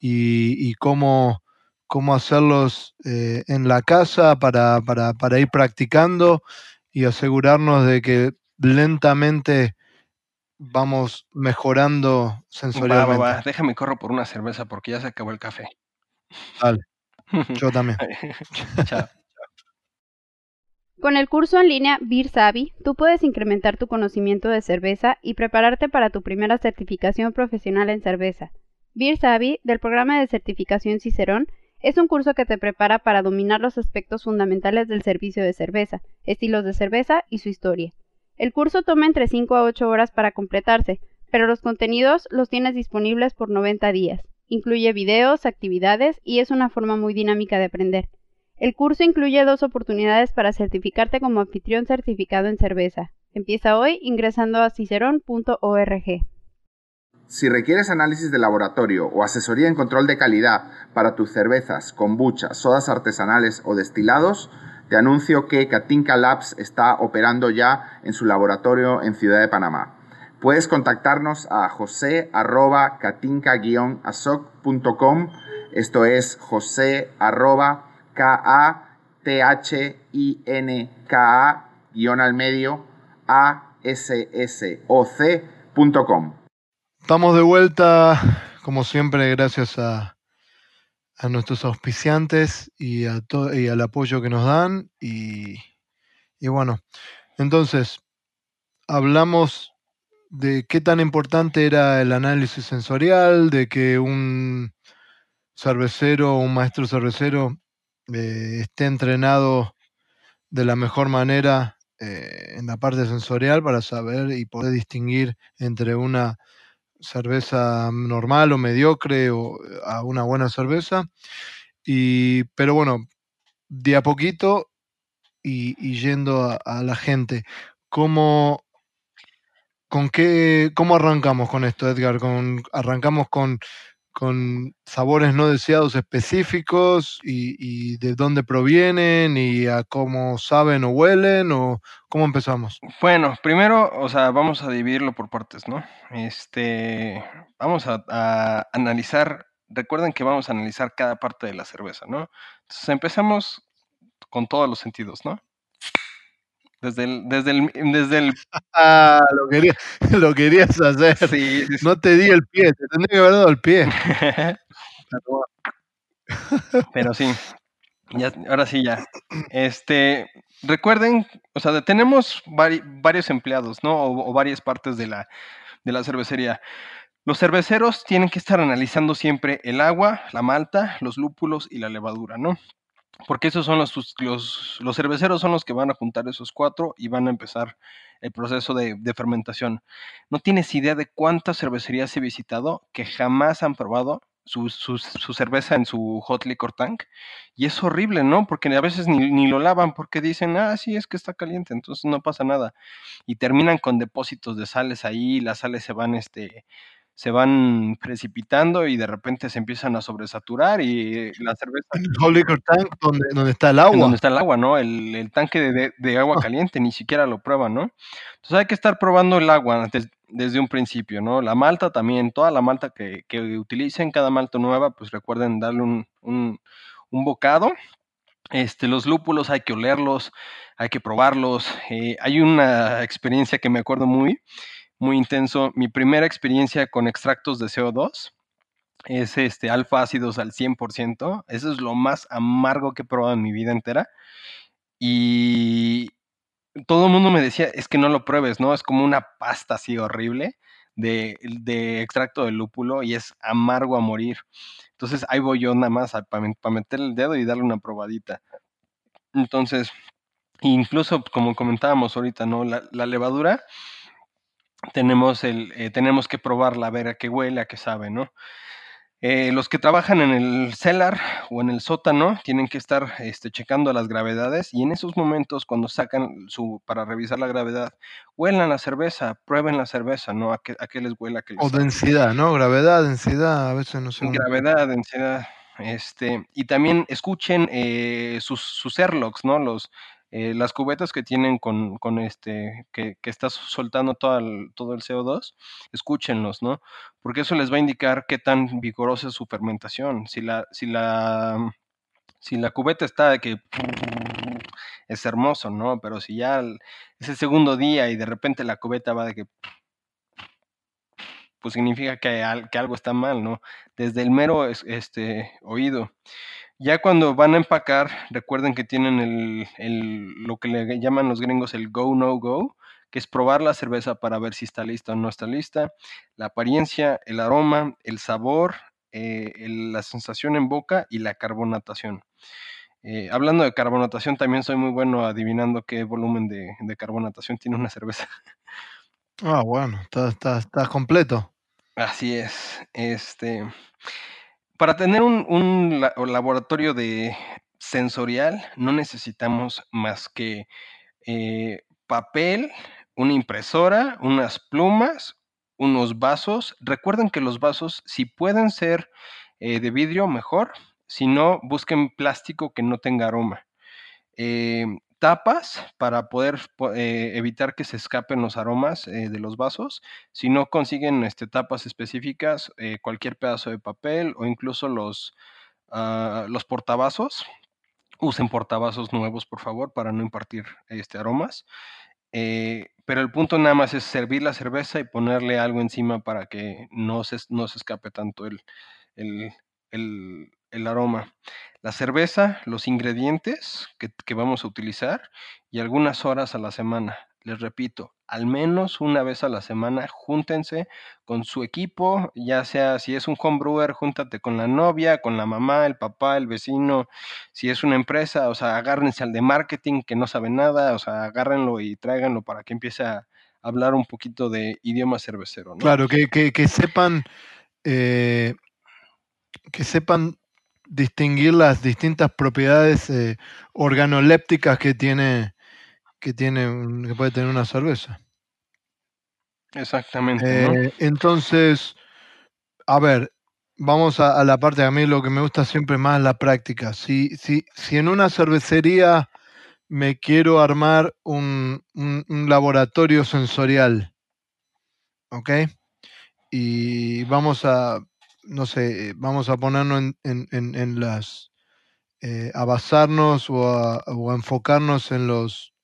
y, cómo, cómo, hacerlos eh, en la casa para, para, para, ir practicando y asegurarnos de que lentamente vamos mejorando sensorialmente. Va, Déjame corro por una cerveza porque ya se acabó el café. Dale. Yo también. Chao. Con el curso en línea Beer Savvy, tú puedes incrementar tu conocimiento de cerveza y prepararte para tu primera certificación profesional en cerveza. Beer Savvy, del programa de certificación Cicerón, es un curso que te prepara para dominar los aspectos fundamentales del servicio de cerveza, estilos de cerveza y su historia. El curso toma entre 5 a 8 horas para completarse, pero los contenidos los tienes disponibles por 90 días. Incluye videos, actividades y es una forma muy dinámica de aprender. El curso incluye dos oportunidades para certificarte como anfitrión certificado en cerveza. Empieza hoy ingresando a cicerón.org. Si requieres análisis de laboratorio o asesoría en control de calidad para tus cervezas, kombucha, sodas artesanales o destilados, te anuncio que Katinka Labs está operando ya en su laboratorio en Ciudad de Panamá. Puedes contactarnos a josé arroba Esto es josé arroba k a t h i n k a guion al medio a s s o c.com. Estamos de vuelta, como siempre, gracias a, a nuestros auspiciantes y, a y al apoyo que nos dan. Y, y bueno, entonces, hablamos de qué tan importante era el análisis sensorial, de que un cervecero o un maestro cervecero eh, esté entrenado de la mejor manera eh, en la parte sensorial para saber y poder distinguir entre una cerveza normal o mediocre o a una buena cerveza. Y, pero bueno, de a poquito y, yendo a, a, la gente, ¿cómo, ¿Con qué, cómo arrancamos con esto, Edgar? ¿Con, ¿Arrancamos con, con sabores no deseados específicos y, de dónde provienen y a cómo saben o huelen o cómo empezamos? Bueno, primero, o sea, vamos a dividirlo por partes, ¿no? Este, vamos a, a analizar, recuerden que vamos a analizar cada parte de la cerveza, ¿no? Entonces empezamos con todos los sentidos, ¿no? Desde el, desde el, desde el, Ah, lo, quería, lo querías hacer. sí, sí, sí. No te di el pie, te tendría que haber dado el pie. Pero sí, ya, ahora sí ya. Este, recuerden, o sea, tenemos vari- varios empleados, ¿no? O, o varias partes de la, de la cervecería. Los cerveceros tienen que estar analizando siempre el agua, la malta, los lúpulos y la levadura, ¿no? Porque esos son los, los, los cerveceros son los que van a juntar esos cuatro y van a empezar el proceso de, de fermentación. No tienes idea de cuántas cervecerías he visitado que jamás han probado su, su- su cerveza en su hot liquor tank. Y es horrible, ¿no? Porque a veces ni, ni lo lavan porque dicen, ah, sí, es que está caliente, entonces no pasa nada. Y terminan con depósitos de sales ahí, las sales se van, este, se van precipitando y de repente se empiezan a sobresaturar y la cerveza el Hot Liquor Tank, donde, donde está el agua. donde está el agua, ¿no? El, el tanque de, de- agua caliente, ni siquiera lo prueban, ¿no? Entonces hay que estar probando el agua des- desde un principio, ¿no? La malta también, toda la malta que, que utilicen, cada malta nueva, pues recuerden darle un, un, un bocado. Este, los lúpulos hay que olerlos, hay que probarlos. eh, hay una experiencia que me acuerdo muy, muy intenso. Mi primera experiencia con extractos de CO2 es este alfa ácidos al 100%. Eso es lo más amargo que he probado en mi vida entera. Y todo el mundo me decía, es que no lo pruebes, ¿no? Es como una pasta así horrible de, de extracto de lúpulo y es amargo a morir. Entonces ahí voy yo nada más para meter el dedo y darle una probadita. Entonces, incluso como comentábamos ahorita, ¿no? La levadura, tenemos, el, eh, tenemos que probarla, a ver a qué huele, a qué sabe, ¿no? Eh, los que trabajan en el cellar o en el sótano tienen que estar este, checando las gravedades y en esos momentos cuando sacan su para revisar la gravedad, huelan la cerveza, prueben la cerveza, ¿no? A qué, a qué les huela, a qué les O sabe. densidad, ¿no? Gravedad, densidad, a veces no sé. Gravedad, densidad, este, y también escuchen eh, sus, sus airlocks, ¿no? Los, eh, las cubetas que tienen con, con este, que, que está soltando todo el, todo el CO2, escúchenlos, ¿no? Porque eso les va a indicar qué tan vigorosa es su fermentación. Si la, si la, si la cubeta está de que es hermoso, ¿no? Pero si ya es el segundo día y de repente la cubeta va de que pues significa que, que algo está mal, ¿no? Desde el mero es- este, oído. Ya cuando van a empacar, recuerden que tienen el, el- lo que le llaman los gringos el go, no go, que es probar la cerveza para ver si está lista o no está lista, la apariencia, el aroma, el sabor, eh, el- la sensación en boca y la carbonatación. Eh, hablando de carbonatación, también soy muy bueno adivinando qué volumen de, de carbonatación tiene una cerveza. Ah, bueno, está, está, está completo. Así es. Este, para tener un, laboratorio de sensorial, no necesitamos más que eh, papel, una impresora, unas plumas, unos vasos. Recuerden que los vasos, si pueden ser eh, de vidrio, mejor. Si no, busquen plástico que no tenga aroma. Eh, tapas para poder po- eh, evitar que se escapen los aromas eh, de los vasos. Si no consiguen este, tapas específicas, eh, cualquier pedazo de papel o incluso los, ah, los portavasos. Usen portavasos nuevos, por favor, para no impartir este, aromas. Pero el punto nada más es servir la cerveza y ponerle algo encima para que no se, no se escape tanto el, el, el- el aroma. La cerveza, los ingredientes que, que vamos a utilizar y algunas horas a la semana. Les repito, al menos una vez a la semana, júntense con su equipo, ya sea si es un homebrewer, júntate con la novia, con la mamá, el papá, el vecino, si es una empresa, o sea, agárrense al de marketing que no sabe nada, o sea, agárrenlo y tráiganlo para que empiece a hablar un poquito de idioma cervecero, ¿no? Claro, que, que, sepan eh, que sepan distinguir las distintas propiedades eh, organolépticas que tiene que tiene que puede tener una cerveza. Exactamente, ¿no? Eh, entonces, a ver, vamos a, a la parte a mí lo que me gusta siempre más la práctica. Si, si, si en una cervecería me quiero armar un, un- un laboratorio sensorial, ¿ok? Y vamos a, no sé, vamos a ponernos en, en- en- en las, eh, a basarnos o a, o enfocarnos en los,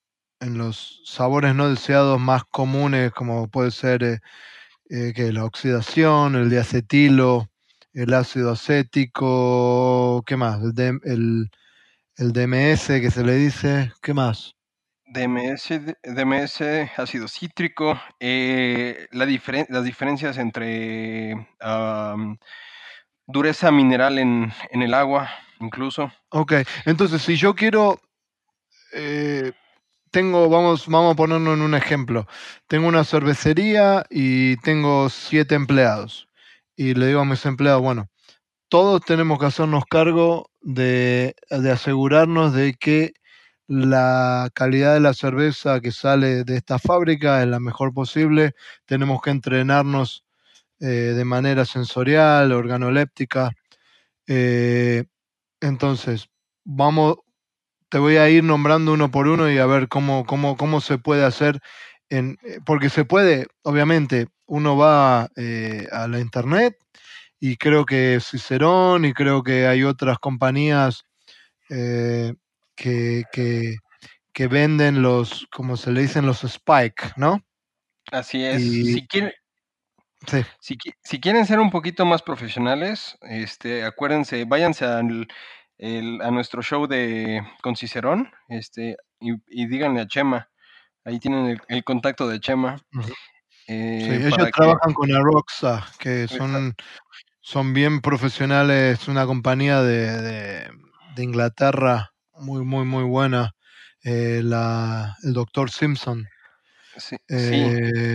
en los sabores no deseados más comunes, como puede ser eh, eh, que la oxidación, el diacetilo, el ácido acético, ¿qué más? El, el- el DMS que se le dice, ¿qué más? DMS, DMS, ácido cítrico, eh, las diferencias entre dureza mineral en, el agua, incluso. Ok, entonces si yo quiero, eh, tengo, vamos, vamos a ponerlo en un ejemplo. Tengo una cervecería y tengo siete empleados. Y le digo a mis empleados, bueno, todos tenemos que hacernos cargo de asegurarnos de que la calidad de la cerveza que sale de esta fábrica es la mejor posible. Tenemos que entrenarnos eh, de manera sensorial, organoléptica. Eh, entonces, vamos, te voy a ir nombrando uno por uno y a ver cómo, cómo, cómo se puede hacer. En, eh, porque se puede, obviamente, uno va a la internet y creo que Cicerón y creo que hay otras compañías que, que, que venden los, como se le dicen, los Spike, ¿no? Así es. Y- Si quieren, Sí. Si, si quieren ser un poquito más profesionales, este, acuérdense, váyanse al- el- a nuestro show de con Cicerón, este, y, y díganle a Chema. Ahí tienen el, el contacto de Chema. Eh, Sí, ellos que- trabajan con Aroxa, que son, son bien profesionales, una compañía de, de- de Inglaterra muy, muy, muy buena. eh, la, el doctor Simpson. sí, sí, Eh,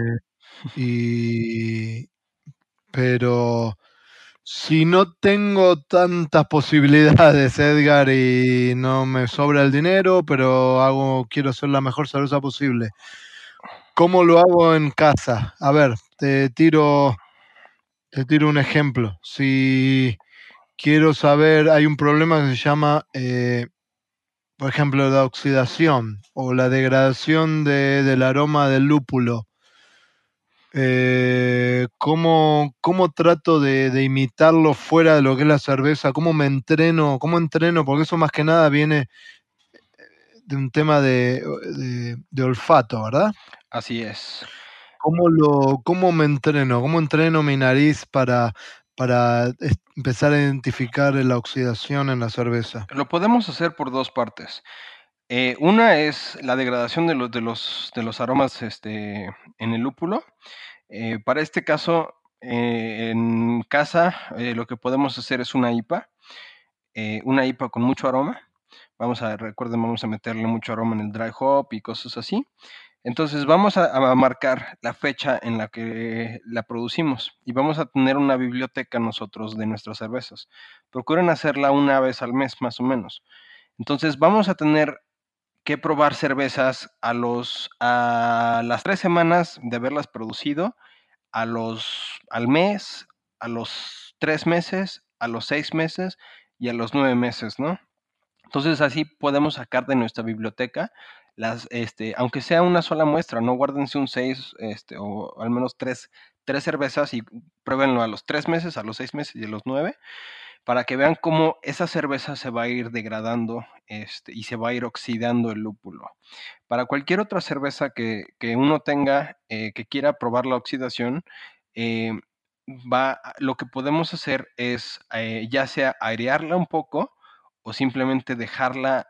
y, pero si no tengo tantas posibilidades, Edgar, y no me sobra el dinero, pero hago, quiero hacer la mejor cerveza posible. ¿Cómo lo hago en casa? A ver, te tiro, te tiro un ejemplo. Si quiero saber, hay un problema que se llama, eh, por ejemplo, la oxidación o la degradación de- del aroma del lúpulo. Eh, ¿cómo, cómo trato de, de imitarlo fuera de lo que es la cerveza? ¿Cómo me entreno? ¿Cómo entreno? Porque eso más que nada viene eh, de un tema de, de- de olfato, ¿verdad? así es. ¿Cómo, lo, ¿Cómo me entreno? ¿Cómo entreno mi nariz para, para empezar a identificar la oxidación en la cerveza? Lo podemos hacer por dos partes. Eh, una es la degradación de los, de los, de los aromas este, en el lúpulo. Eh, para este caso, eh, en casa, lo que podemos hacer es una IPA, una IPA con mucho aroma. Vamos a, recuerden, vamos a meterle mucho aroma en el dry hop y cosas así. Entonces vamos a, marcar la fecha en la que la producimos y vamos a tener una biblioteca nosotros de nuestras cervezas. Procuren hacerla una vez al mes más o menos. Entonces vamos a tener que probar cervezas a los a las tres semanas de haberlas producido, a los al mes, a los tres meses, a los seis meses y a los nueve meses, ¿no? Entonces así podemos sacar de nuestra biblioteca este, aunque sea una sola muestra, no guárdense un seis, este, o al menos tres, tres cervezas y pruébenlo a los tres meses, a los seis meses y a los nueve, para que vean cómo esa cerveza se va a ir degradando este, y se va a ir oxidando el lúpulo. Para cualquier otra cerveza que, que uno tenga eh, que quiera probar la oxidación, eh, va, lo que podemos hacer es eh, ya sea airearla un poco o simplemente dejarla,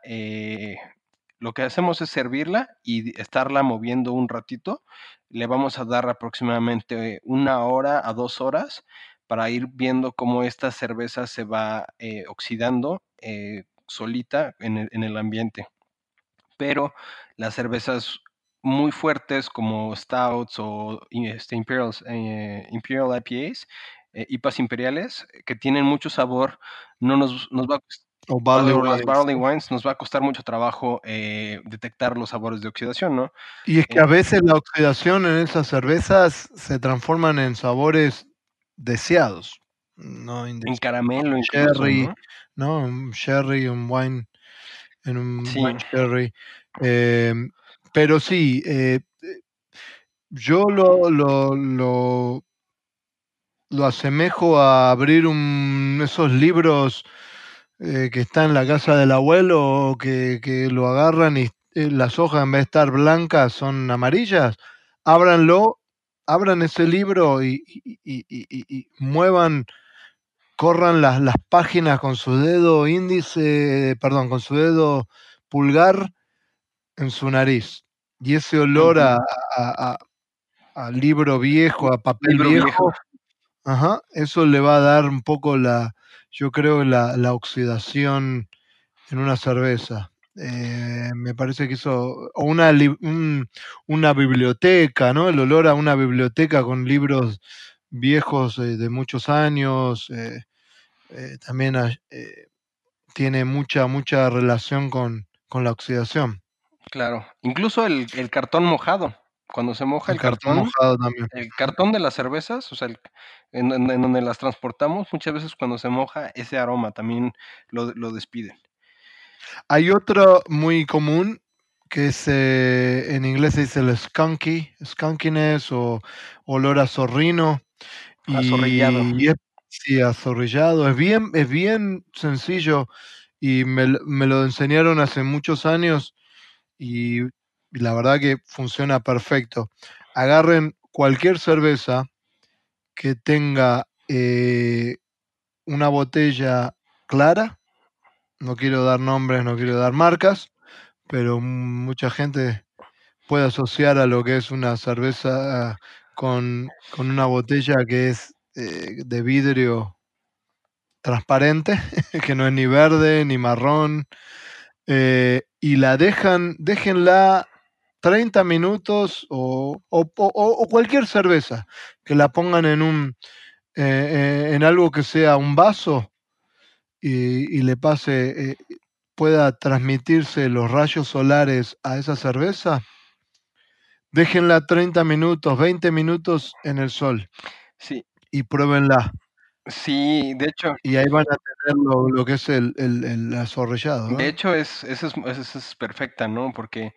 lo que hacemos es servirla y estarla moviendo un ratito. Le vamos a dar aproximadamente una hora a dos horas para ir viendo cómo esta cerveza se va eh, oxidando eh, solita en el, en el ambiente. Pero las cervezas muy fuertes como stouts o este, eh, imperial IPAs, IPAs imperiales, que tienen mucho sabor, no nos, nos va a O barley las wines, barley wines nos va a costar mucho trabajo eh, detectar los sabores de oxidación, ¿no? Y es que a veces la oxidación en esas cervezas se transforman en sabores deseados, no En caramelo incluso, Sherry, ¿no? ¿no? Un sherry, un wine, en un Sí. wine sherry. Eh, pero sí, eh, eh, yo lo, lo, lo, lo asemejo a abrir un, esos libros eh, que está en la casa del abuelo o que, que lo agarran y eh, las hojas en vez de estar blancas son amarillas, ábranlo, abran ese libro y, y- y- y- muevan, corran las, las páginas con su dedo índice, perdón, con su dedo pulgar en su nariz. Y ese olor a, a- a- a libro viejo, a papel viejo, viejo. Ajá, eso le va a dar un poco la, yo creo, la, la oxidación en una cerveza. Eh, me parece que eso, o una, una biblioteca, ¿no? El olor a una biblioteca con libros viejos eh, de muchos años, eh, también tiene mucha, mucha relación con, con la oxidación. Claro. Incluso el, el cartón mojado. Cuando se moja El el, cartón mojado también. el cartón de las cervezas, o sea, el- en, en- en donde las transportamos, muchas veces cuando se moja, ese aroma también lo, lo despiden. Hay otro muy común que es, eh, en inglés se dice el skunky, skunkiness o olor a zorrino. Azorrillado. Y es, sí, azorrillado. Es bien, es bien sencillo y me, lo- me lo enseñaron hace muchos años y la verdad que funciona perfecto. Agarren cualquier cerveza que tenga eh, una botella clara, no quiero dar nombres, no quiero dar marcas, pero mucha gente puede asociar a lo que es una cerveza con, con una botella que es eh, de vidrio transparente, que no es ni verde ni marrón, eh, y la dejan, déjenla 30 minutos o, o- o- o cualquier cerveza, que la pongan en un eh, eh, en algo que sea un vaso y, y le pase, eh, pueda transmitirse los rayos solares a esa cerveza, déjenla 30 minutos, 20 minutos en el sol Sí, y pruébenla. sí, de hecho, Y ahí van a tener lo, lo que es el, el, el azorrillado. ¿no? de hecho es, esa es, esa es perfecta, ¿no? Porque,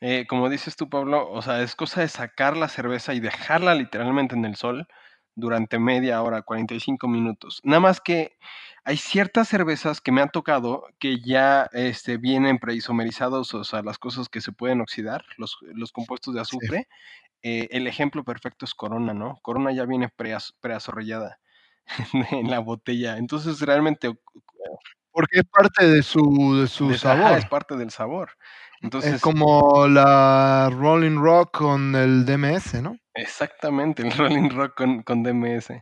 eh, como dices tú, Pablo, o sea, es cosa de sacar la cerveza y dejarla literalmente en el sol durante media hora, 45 minutos. Nada más que hay ciertas cervezas que me han tocado que ya este, vienen preisomerizados, o sea, las cosas que se pueden oxidar, los, los compuestos de azufre. Eh, el ejemplo perfecto es Corona, ¿no? Corona ya viene preaz- preazorrillada en la botella. Entonces, realmente Porque es parte de su, de su de- sabor. es parte del sabor. Entonces, es como la Rolling Rock con el DMS, ¿no? exactamente, el Rolling Rock con, con DMS.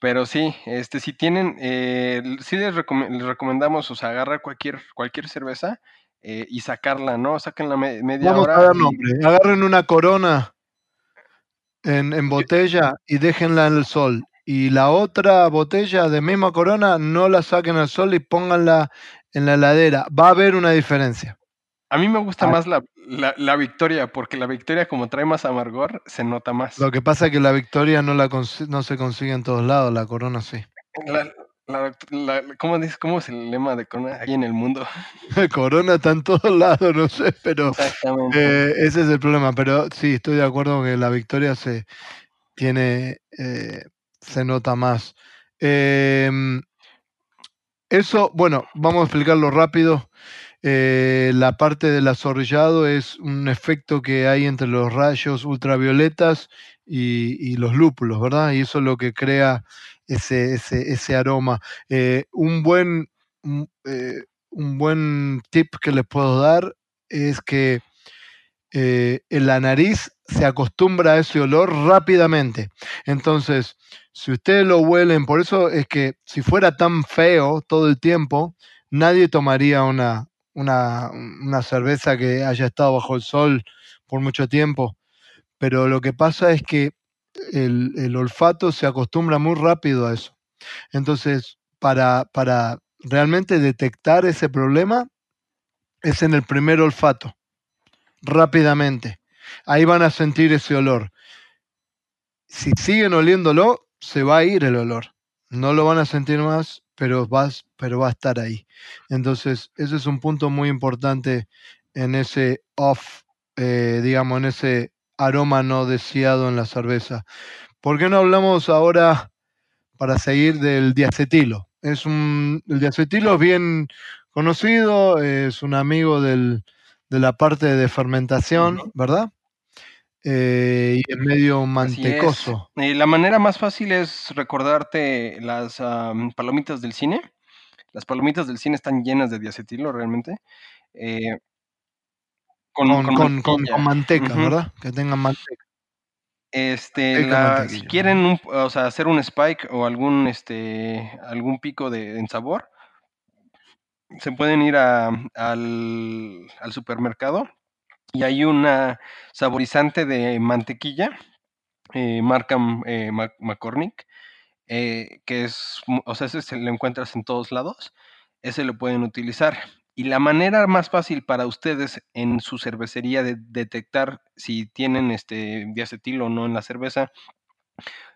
Pero sí, este, si tienen, eh, sí les, recome- les recomendamos, o sea, agarrar cualquier, cualquier cerveza eh, y sacarla, ¿no? Saquen la me- media Vamos hora. a dar y- nombre. Agarren una corona en, en botella y déjenla en el sol. Y la otra botella de misma corona no la saquen al sol y pónganla en la heladera. Va a haber una diferencia. A mí me gusta Ah. más la, la, la Victoria, porque la Victoria, como trae más amargor, se nota más. Lo que pasa es que la victoria no, la no se consigue en todos lados, la corona sí. La, la, la- ¿cómo, dices, ¿Cómo es el lema de Corona ahí en el mundo? corona está en todos lados, no sé, pero Exactamente. eh, ese es el problema. Pero sí, estoy de acuerdo que la victoria se tiene, eh, se nota más. Em, eso, bueno, vamos a explicarlo rápido. Eh, la parte del azorrillado es un efecto que hay entre los rayos ultravioletas y, los lúpulos, ¿verdad? Y eso es lo que crea ese, ese, aroma. Eh, un, buen, eh, un buen tip que les puedo dar es que en la nariz se acostumbra a ese olor rápidamente. Entonces, si ustedes lo huelen, por eso es que si fuera tan feo todo el tiempo, nadie tomaría una, una, una cerveza que haya estado bajo el sol por mucho tiempo. Pero lo que pasa es que el, el olfato se acostumbra muy rápido a eso. Entonces, para, para realmente detectar ese problema, es en el primer olfato, rápidamente. Ahí van a sentir ese olor. Si siguen oliéndolo, se va a ir el olor. No lo van a sentir más, pero, vas, pero va a estar ahí. Entonces, ese es un punto muy importante en ese off, eh, digamos, en ese aroma no deseado en la cerveza. ¿Por qué no hablamos ahora, para seguir, del diacetilo? es un, el diacetilo es bien conocido, es un amigo del, de la parte de fermentación, ¿verdad? Eh, y es medio mantecoso. Eh, la manera más fácil es recordarte las palomitas del cine. Las palomitas del cine están llenas de diacetilo realmente. Eh, con, con, manteca, ¿verdad? Que tengan manteca. Este, si quieren o sea, hacer un spike o algún, este, algún pico de, en sabor, se pueden ir a, al, al supermercado y hay una saborizante de mantequilla, eh, marca eh, McCormick, eh, que es, o sea, ese se lo encuentras en todos lados, ese lo pueden utilizar. Y la manera más fácil para ustedes en su cervecería de detectar si tienen este diacetil o no en la cerveza,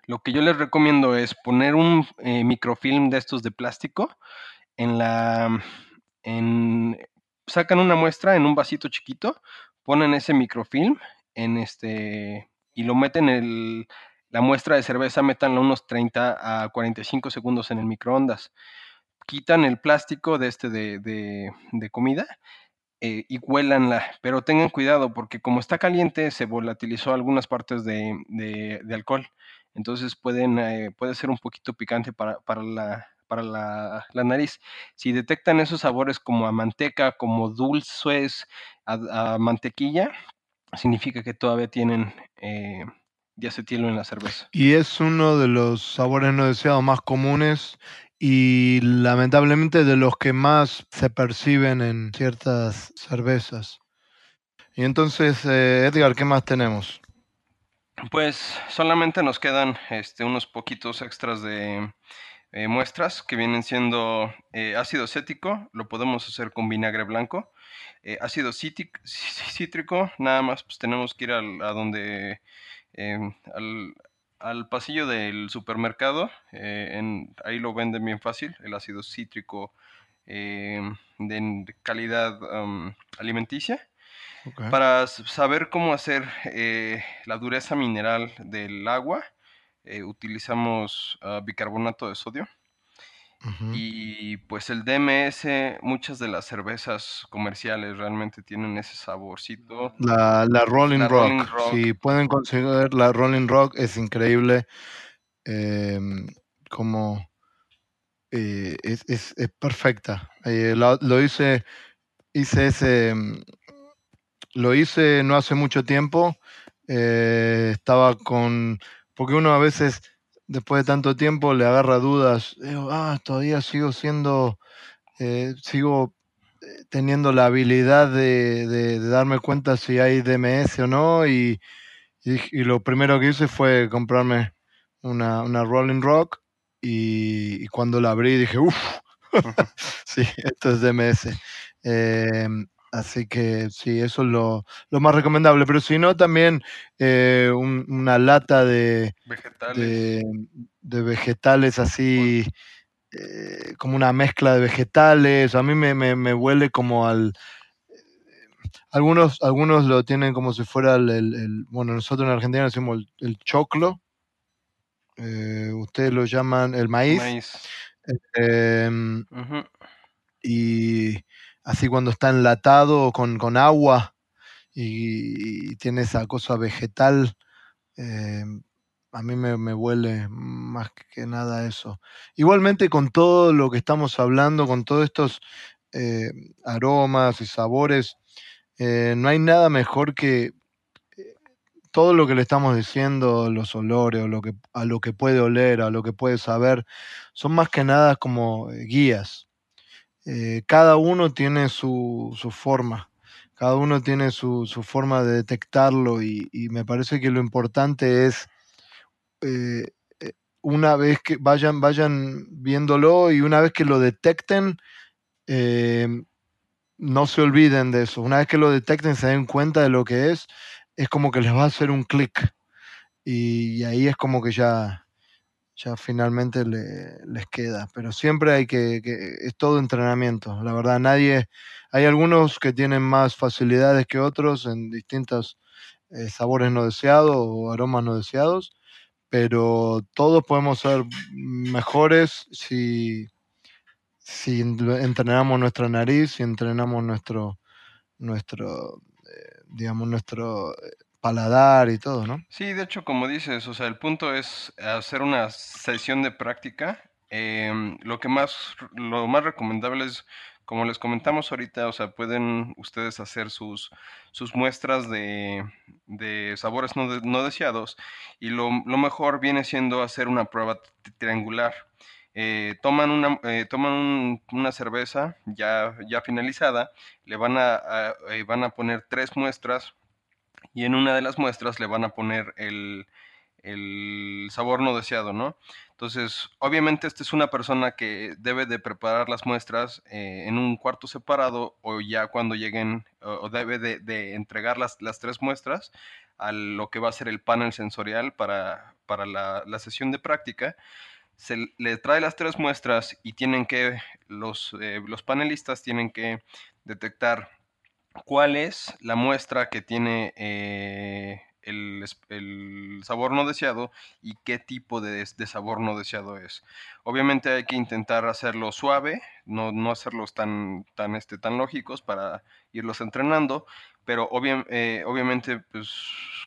lo que yo les recomiendo es poner un microfilm de estos de plástico en la en sacan una muestra en un vasito chiquito, ponen ese microfilm en este y lo meten en la muestra de cerveza, metanla unos 30 a 45 segundos en el microondas quitan el plástico de este de, comida eh, y huélanla, pero tengan cuidado porque como está caliente se volatilizó algunas partes de, alcohol, entonces pueden, eh, puede ser un poquito picante para, la, para la, nariz. Si detectan esos sabores como a manteca, como dulces, a, mantequilla, significa que todavía tienen eh, diacetilo en la cerveza. Y es uno de los sabores no deseados más comunes y lamentablemente de los que más se perciben en ciertas cervezas. Y entonces, eh, Edgar, ¿qué más tenemos? Pues solamente nos quedan este, unos poquitos extras de eh, muestras que vienen siendo eh, ácido cético, lo podemos hacer con vinagre blanco. Ácido cítrico, nada más pues tenemos que ir a donde, al, al pasillo del supermercado, eh, en, ahí lo venden bien fácil, el ácido cítrico eh, de calidad alimenticia. Para saber cómo hacer eh, la dureza mineral del agua, utilizamos ah, bicarbonato de sodio. Y pues el DMS, muchas de las cervezas comerciales realmente tienen ese saborcito. La, Rolling, Rock. Si pueden conseguir la Rolling Rock, es increíble. Em, como eh, es, perfecta. Eh, lo, hice, hice ese, em, lo hice no hace mucho tiempo. Eh, estaba con, porque uno a veces después de tanto tiempo le agarra dudas. Ah, todavía sigo siendo, eh, sigo eh, teniendo la habilidad de, darme cuenta si hay DMS o no. Y, lo primero que hice fue comprarme una, Rolling Rock. Y, cuando la abrí dije, uff, sí, esto es DMS. Em, Así que sí, eso es lo, más recomendable. Pero si no, también eh, una lata de vegetales, de, vegetales así, eh, como una mezcla de vegetales. A mí me, me, huele como al... algunos, algunos lo tienen como si fuera el, bueno, nosotros en Argentina decimos el, choclo. Eh, ustedes lo llaman el maíz. Em, y así cuando está enlatado con, con agua y, tiene esa cosa vegetal, eh, a mí me, huele más que nada eso. Igualmente con todo lo que estamos hablando, con todos estos eh, aromas y sabores, eh, no hay nada mejor que todo lo que le estamos diciendo, los olores, o lo que, a lo que puede oler, a lo que puede saber, son más que nada como guías. Eh, cada uno tiene su, forma, cada uno tiene su, forma de detectarlo y, me parece que lo importante es eh, eh, una vez que vayan, vayan viéndolo y una vez que lo detecten, no se olviden de eso. Una vez que lo detecten, se den cuenta de lo que es, es como que les va a hacer un clic. y, ahí es como que ya, ya finalmente les queda. Pero siempre hay que, es todo entrenamiento. La verdad, nadie, hay algunos que tienen más facilidades que otros en distintos eh, sabores no deseados o aromas no deseados, pero todos podemos ser mejores si, si entrenamos nuestra nariz, si entrenamos nuestro, nuestro eh, digamos, nuestro eh, paladar y todo, ¿no? Sí, de hecho, como dices, o sea, el punto es hacer una sesión de práctica. Em, lo que más, lo más recomendable es, como les comentamos ahorita, o sea, pueden ustedes hacer sus, sus muestras de, de sabores no, no deseados y lo, lo mejor viene siendo hacer una prueba triangular. Eh, toman, una, eh, toman una cerveza ya, ya finalizada, le van a, eh, van a poner tres muestras y en una de las muestras le van a poner el, el sabor no deseado, ¿no? Entonces, obviamente esta es una persona que debe de preparar las muestras en un cuarto separado o ya cuando lleguen, o, debe de, de, entregar las, las, tres muestras a lo que va a ser el panel sensorial para, para la, la sesión de práctica se le trae las tres muestras y tienen que, los, eh, los panelistas tienen que detectar cuál es la muestra que tiene eh, el, sabor no deseado y qué tipo de, sabor no deseado es. Obviamente hay que intentar hacerlo suave, no, no hacerlos tan, tan, este, tan lógicos para irlos entrenando, pero eh, obviamente pues,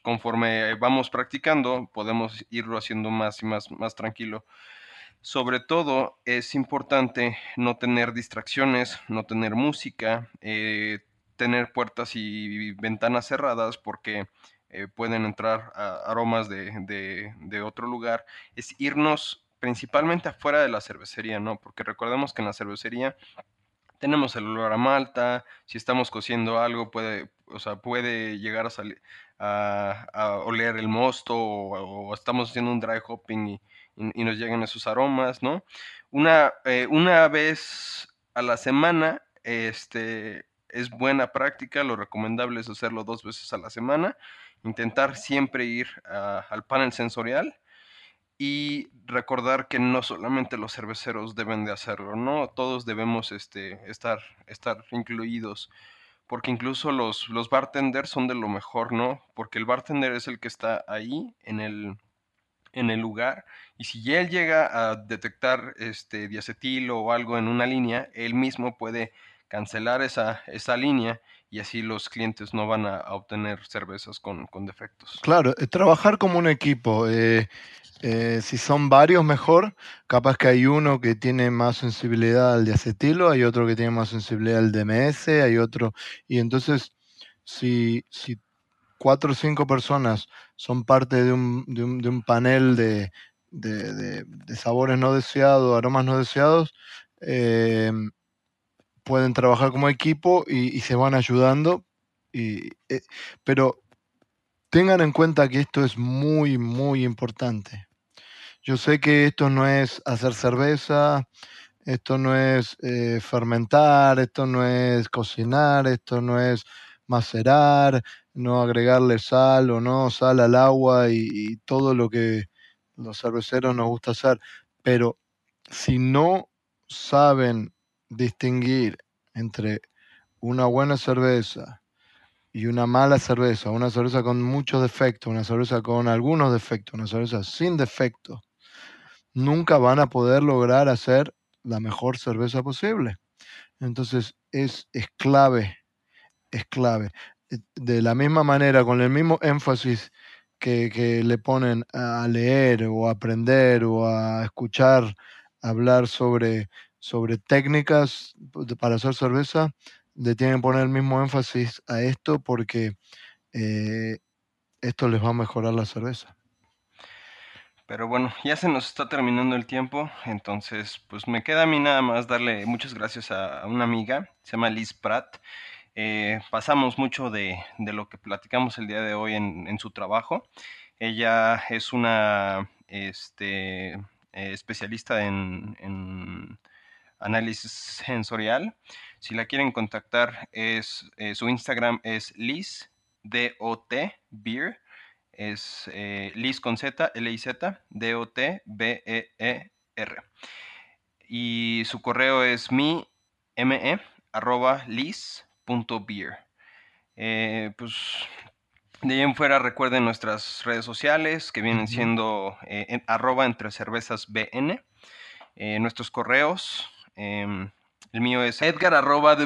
conforme vamos practicando podemos irlo haciendo más y más, más tranquilo. Sobre todo es importante no tener distracciones, no tener música, eh, tener puertas y ventanas cerradas porque eh, pueden entrar aromas de, de, otro lugar. Es irnos principalmente afuera de la cervecería, ¿no? Porque recordemos que en la cervecería tenemos el olor a malta, si estamos cociendo algo puede, o sea, puede llegar a salir a, oler el mosto o, estamos haciendo un dry hopping y y, nos lleguen esos aromas, ¿no? Una, eh, una vez a la semana, este, es buena práctica, lo recomendable es hacerlo dos veces a la semana, intentar siempre ir al panel sensorial y recordar que no solamente los cerveceros deben de hacerlo, ¿no? Todos debemos este, estar, estar incluidos, porque incluso los, los bartenders son de lo mejor, ¿no? Porque el bartender es el que está ahí en el, en el lugar y si él llega a detectar este diacetilo o algo en una línea, él mismo puede cancelar esa, esa línea y así los clientes no van a, obtener cervezas con, defectos. Claro, eh, trabajar como un equipo. Eh, eh, si son varios, mejor. Capaz que hay uno que tiene más sensibilidad al diacetilo, hay otro que tiene más sensibilidad al DMS, hay otro. Y entonces, si, si cuatro o cinco personas son parte de un, de un, de un panel de, de, sabores no deseados, aromas no deseados, eh, pueden trabajar como equipo y, se van ayudando. Y, eh, pero tengan en cuenta que esto es muy, muy importante. Yo sé que esto no es hacer cerveza, esto no es eh, fermentar, esto no es cocinar, esto no es macerar, no agregarle sal o no sal al agua y, todo lo que los cerveceros nos gusta hacer. Pero si no saben distinguir entre una buena cerveza y una mala cerveza, una cerveza con muchos defectos, una cerveza con algunos defectos, una cerveza sin defectos, nunca van a poder lograr hacer la mejor cerveza posible. Entonces es, es clave es clave. Eh, de la misma manera, con el mismo énfasis que, le ponen a leer o aprender o a escuchar hablar sobre, sobre técnicas para hacer cerveza, le tienen que poner el mismo énfasis a esto porque eh, esto les va a mejorar la cerveza. Pero bueno, ya se nos está terminando el tiempo, entonces pues me queda a mí nada más darle muchas gracias a una amiga, se llama Liz Pratt. Eh, pasamos mucho de, lo que platicamos el día de hoy en, su trabajo. Ella es una este, eh, especialista en, análisis sensorial. Si la quieren contactar, es, eh, su Instagram es Liz, D-O-T, Beer. Es Liz con Z, L-I-Z, D-O-T, B-E-E-R. Y su correo es mi, M-E, arroba Liz, beer. Eh, pues de ahí en fuera recuerden nuestras redes sociales que vienen siendo eh, arroba entre cervezas BN, eh, nuestros correos Em, el mío es edgar arroba.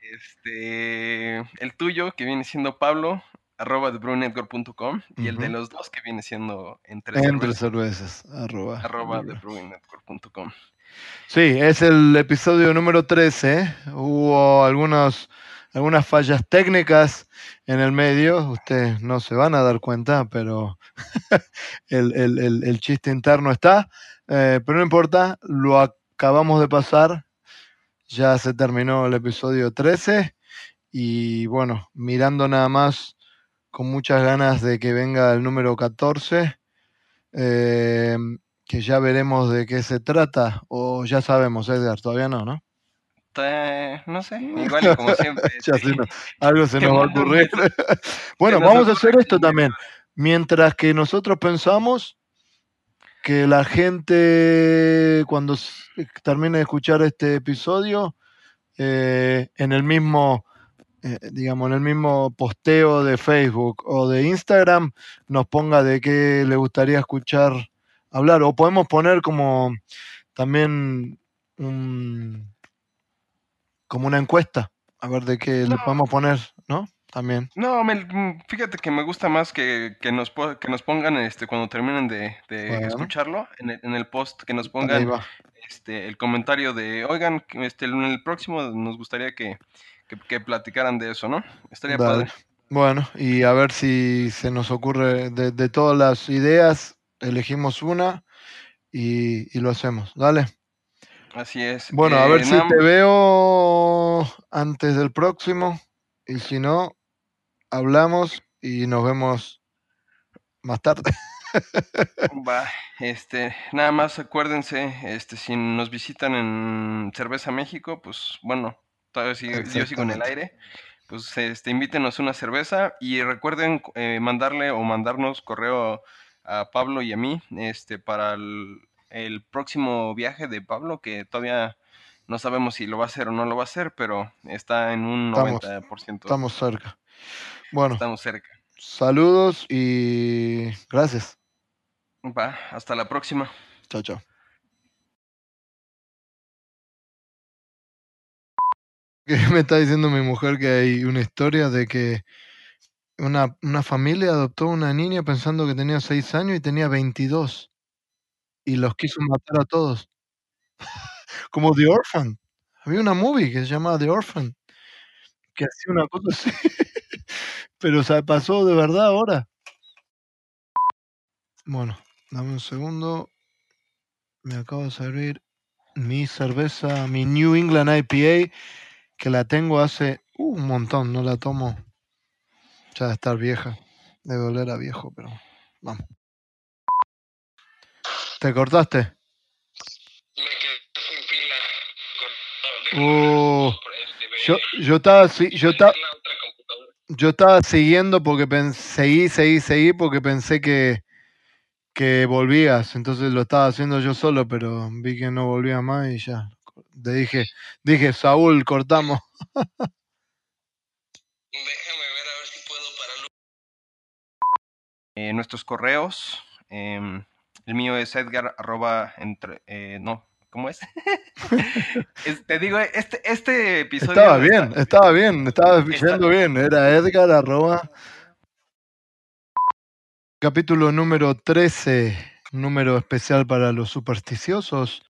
Este, el tuyo, que viene siendo Pablo, arroba thebruinetwork.com. Y el de los dos, que viene siendo entre, Entre cervezas, cervezas, arroba. arroba thebruinetwork.com. Sí, es el episodio número 13. ¿eh? Hubo algunos, algunas fallas técnicas en el medio. Ustedes no se van a dar cuenta, pero el, el- el- el chiste interno está. Eh, pero no importa, lo acabamos de pasar. Ya se terminó el episodio 13. Y bueno, mirando nada más con muchas ganas de que venga el número 14. eh, que ya veremos de qué se trata, o ya sabemos, Edgar, todavía no, ¿no? No sé, igual y como siempre. Ya sí, no, algo se nos va a ocurrir. bueno, vamos a hacer esto también. Mientras que nosotros pensamos que la gente, cuando s- termine de escuchar este episodio, eh, en el mismo, eh, digamos, en el mismo posteo de Facebook o de Instagram, nos ponga de qué le gustaría escuchar hablar. O podemos poner como también un, como una encuesta, a ver de qué le No. podemos poner, ¿no? También. No, me- mm, fíjate que me gusta más que, que nos, que nos pongan este, cuando terminen de, de Bueno. escucharlo, en el, en el post, que nos pongan este, el comentario de, oigan, este, en el próximo nos gustaría que, que, que platicaran de eso, ¿no? Estaría Dale. padre. Bueno, y a ver si se nos ocurre de, de todas las ideas, elegimos una y, y lo hacemos. Dale. Así es. Bueno, a Eh, ver si nada te veo antes del próximo y si no, hablamos y nos vemos más tarde. Va, este, nada más acuérdense, este, si nos visitan en Cerveza México, pues bueno, todavía sigo- yo sigo en el aire, pues este, invítenos una cerveza y recuerden eh, mandarle o mandarnos correo a Pablo y a mí, este, para el, el próximo viaje de Pablo, que todavía no sabemos si lo va a hacer o no lo va a hacer, pero está en un Estamos- 90%, Estamos cerca. Bueno, estamos cerca. saludos y gracias. Va, hasta la próxima. Chao, chao. Que me está diciendo mi mujer que hay una historia de que una, una familia adoptó una niña pensando que tenía 6 años y tenía 22 y los quiso matar a todos. Como The Orphan. Había una movie que se llamaba The Orphan que hacía una cosa así. Pero se pasó de verdad ahora. Bueno, dame un segundo. Me acabo de servir mi cerveza, mi New England IPA, que la tengo hace uh, un montón, no la tomo. Ya de estar vieja, de doler a viejo, pero vamos. ¿Te cortaste? Uh, yo, yo estaba, yo estaba, yo estaba siguiendo porque pen- seguí, seguí, seguí porque pensé que, que volvías. Entonces lo estaba haciendo yo solo, pero vi que no volvía más y ya. Le dije, dije, Saúl, cortamos. Déjame ver a ver si puedo pararlo. Eh, nuestros correos. em, el mío es edgar arroba entre, eh, no, ¿cómo es? Es- te digo, este, este episodio... Estaba está- bien, estaba bien, estaba yendo bien. Era Edgar arroba. Capítulo número 13, número especial para los supersticiosos.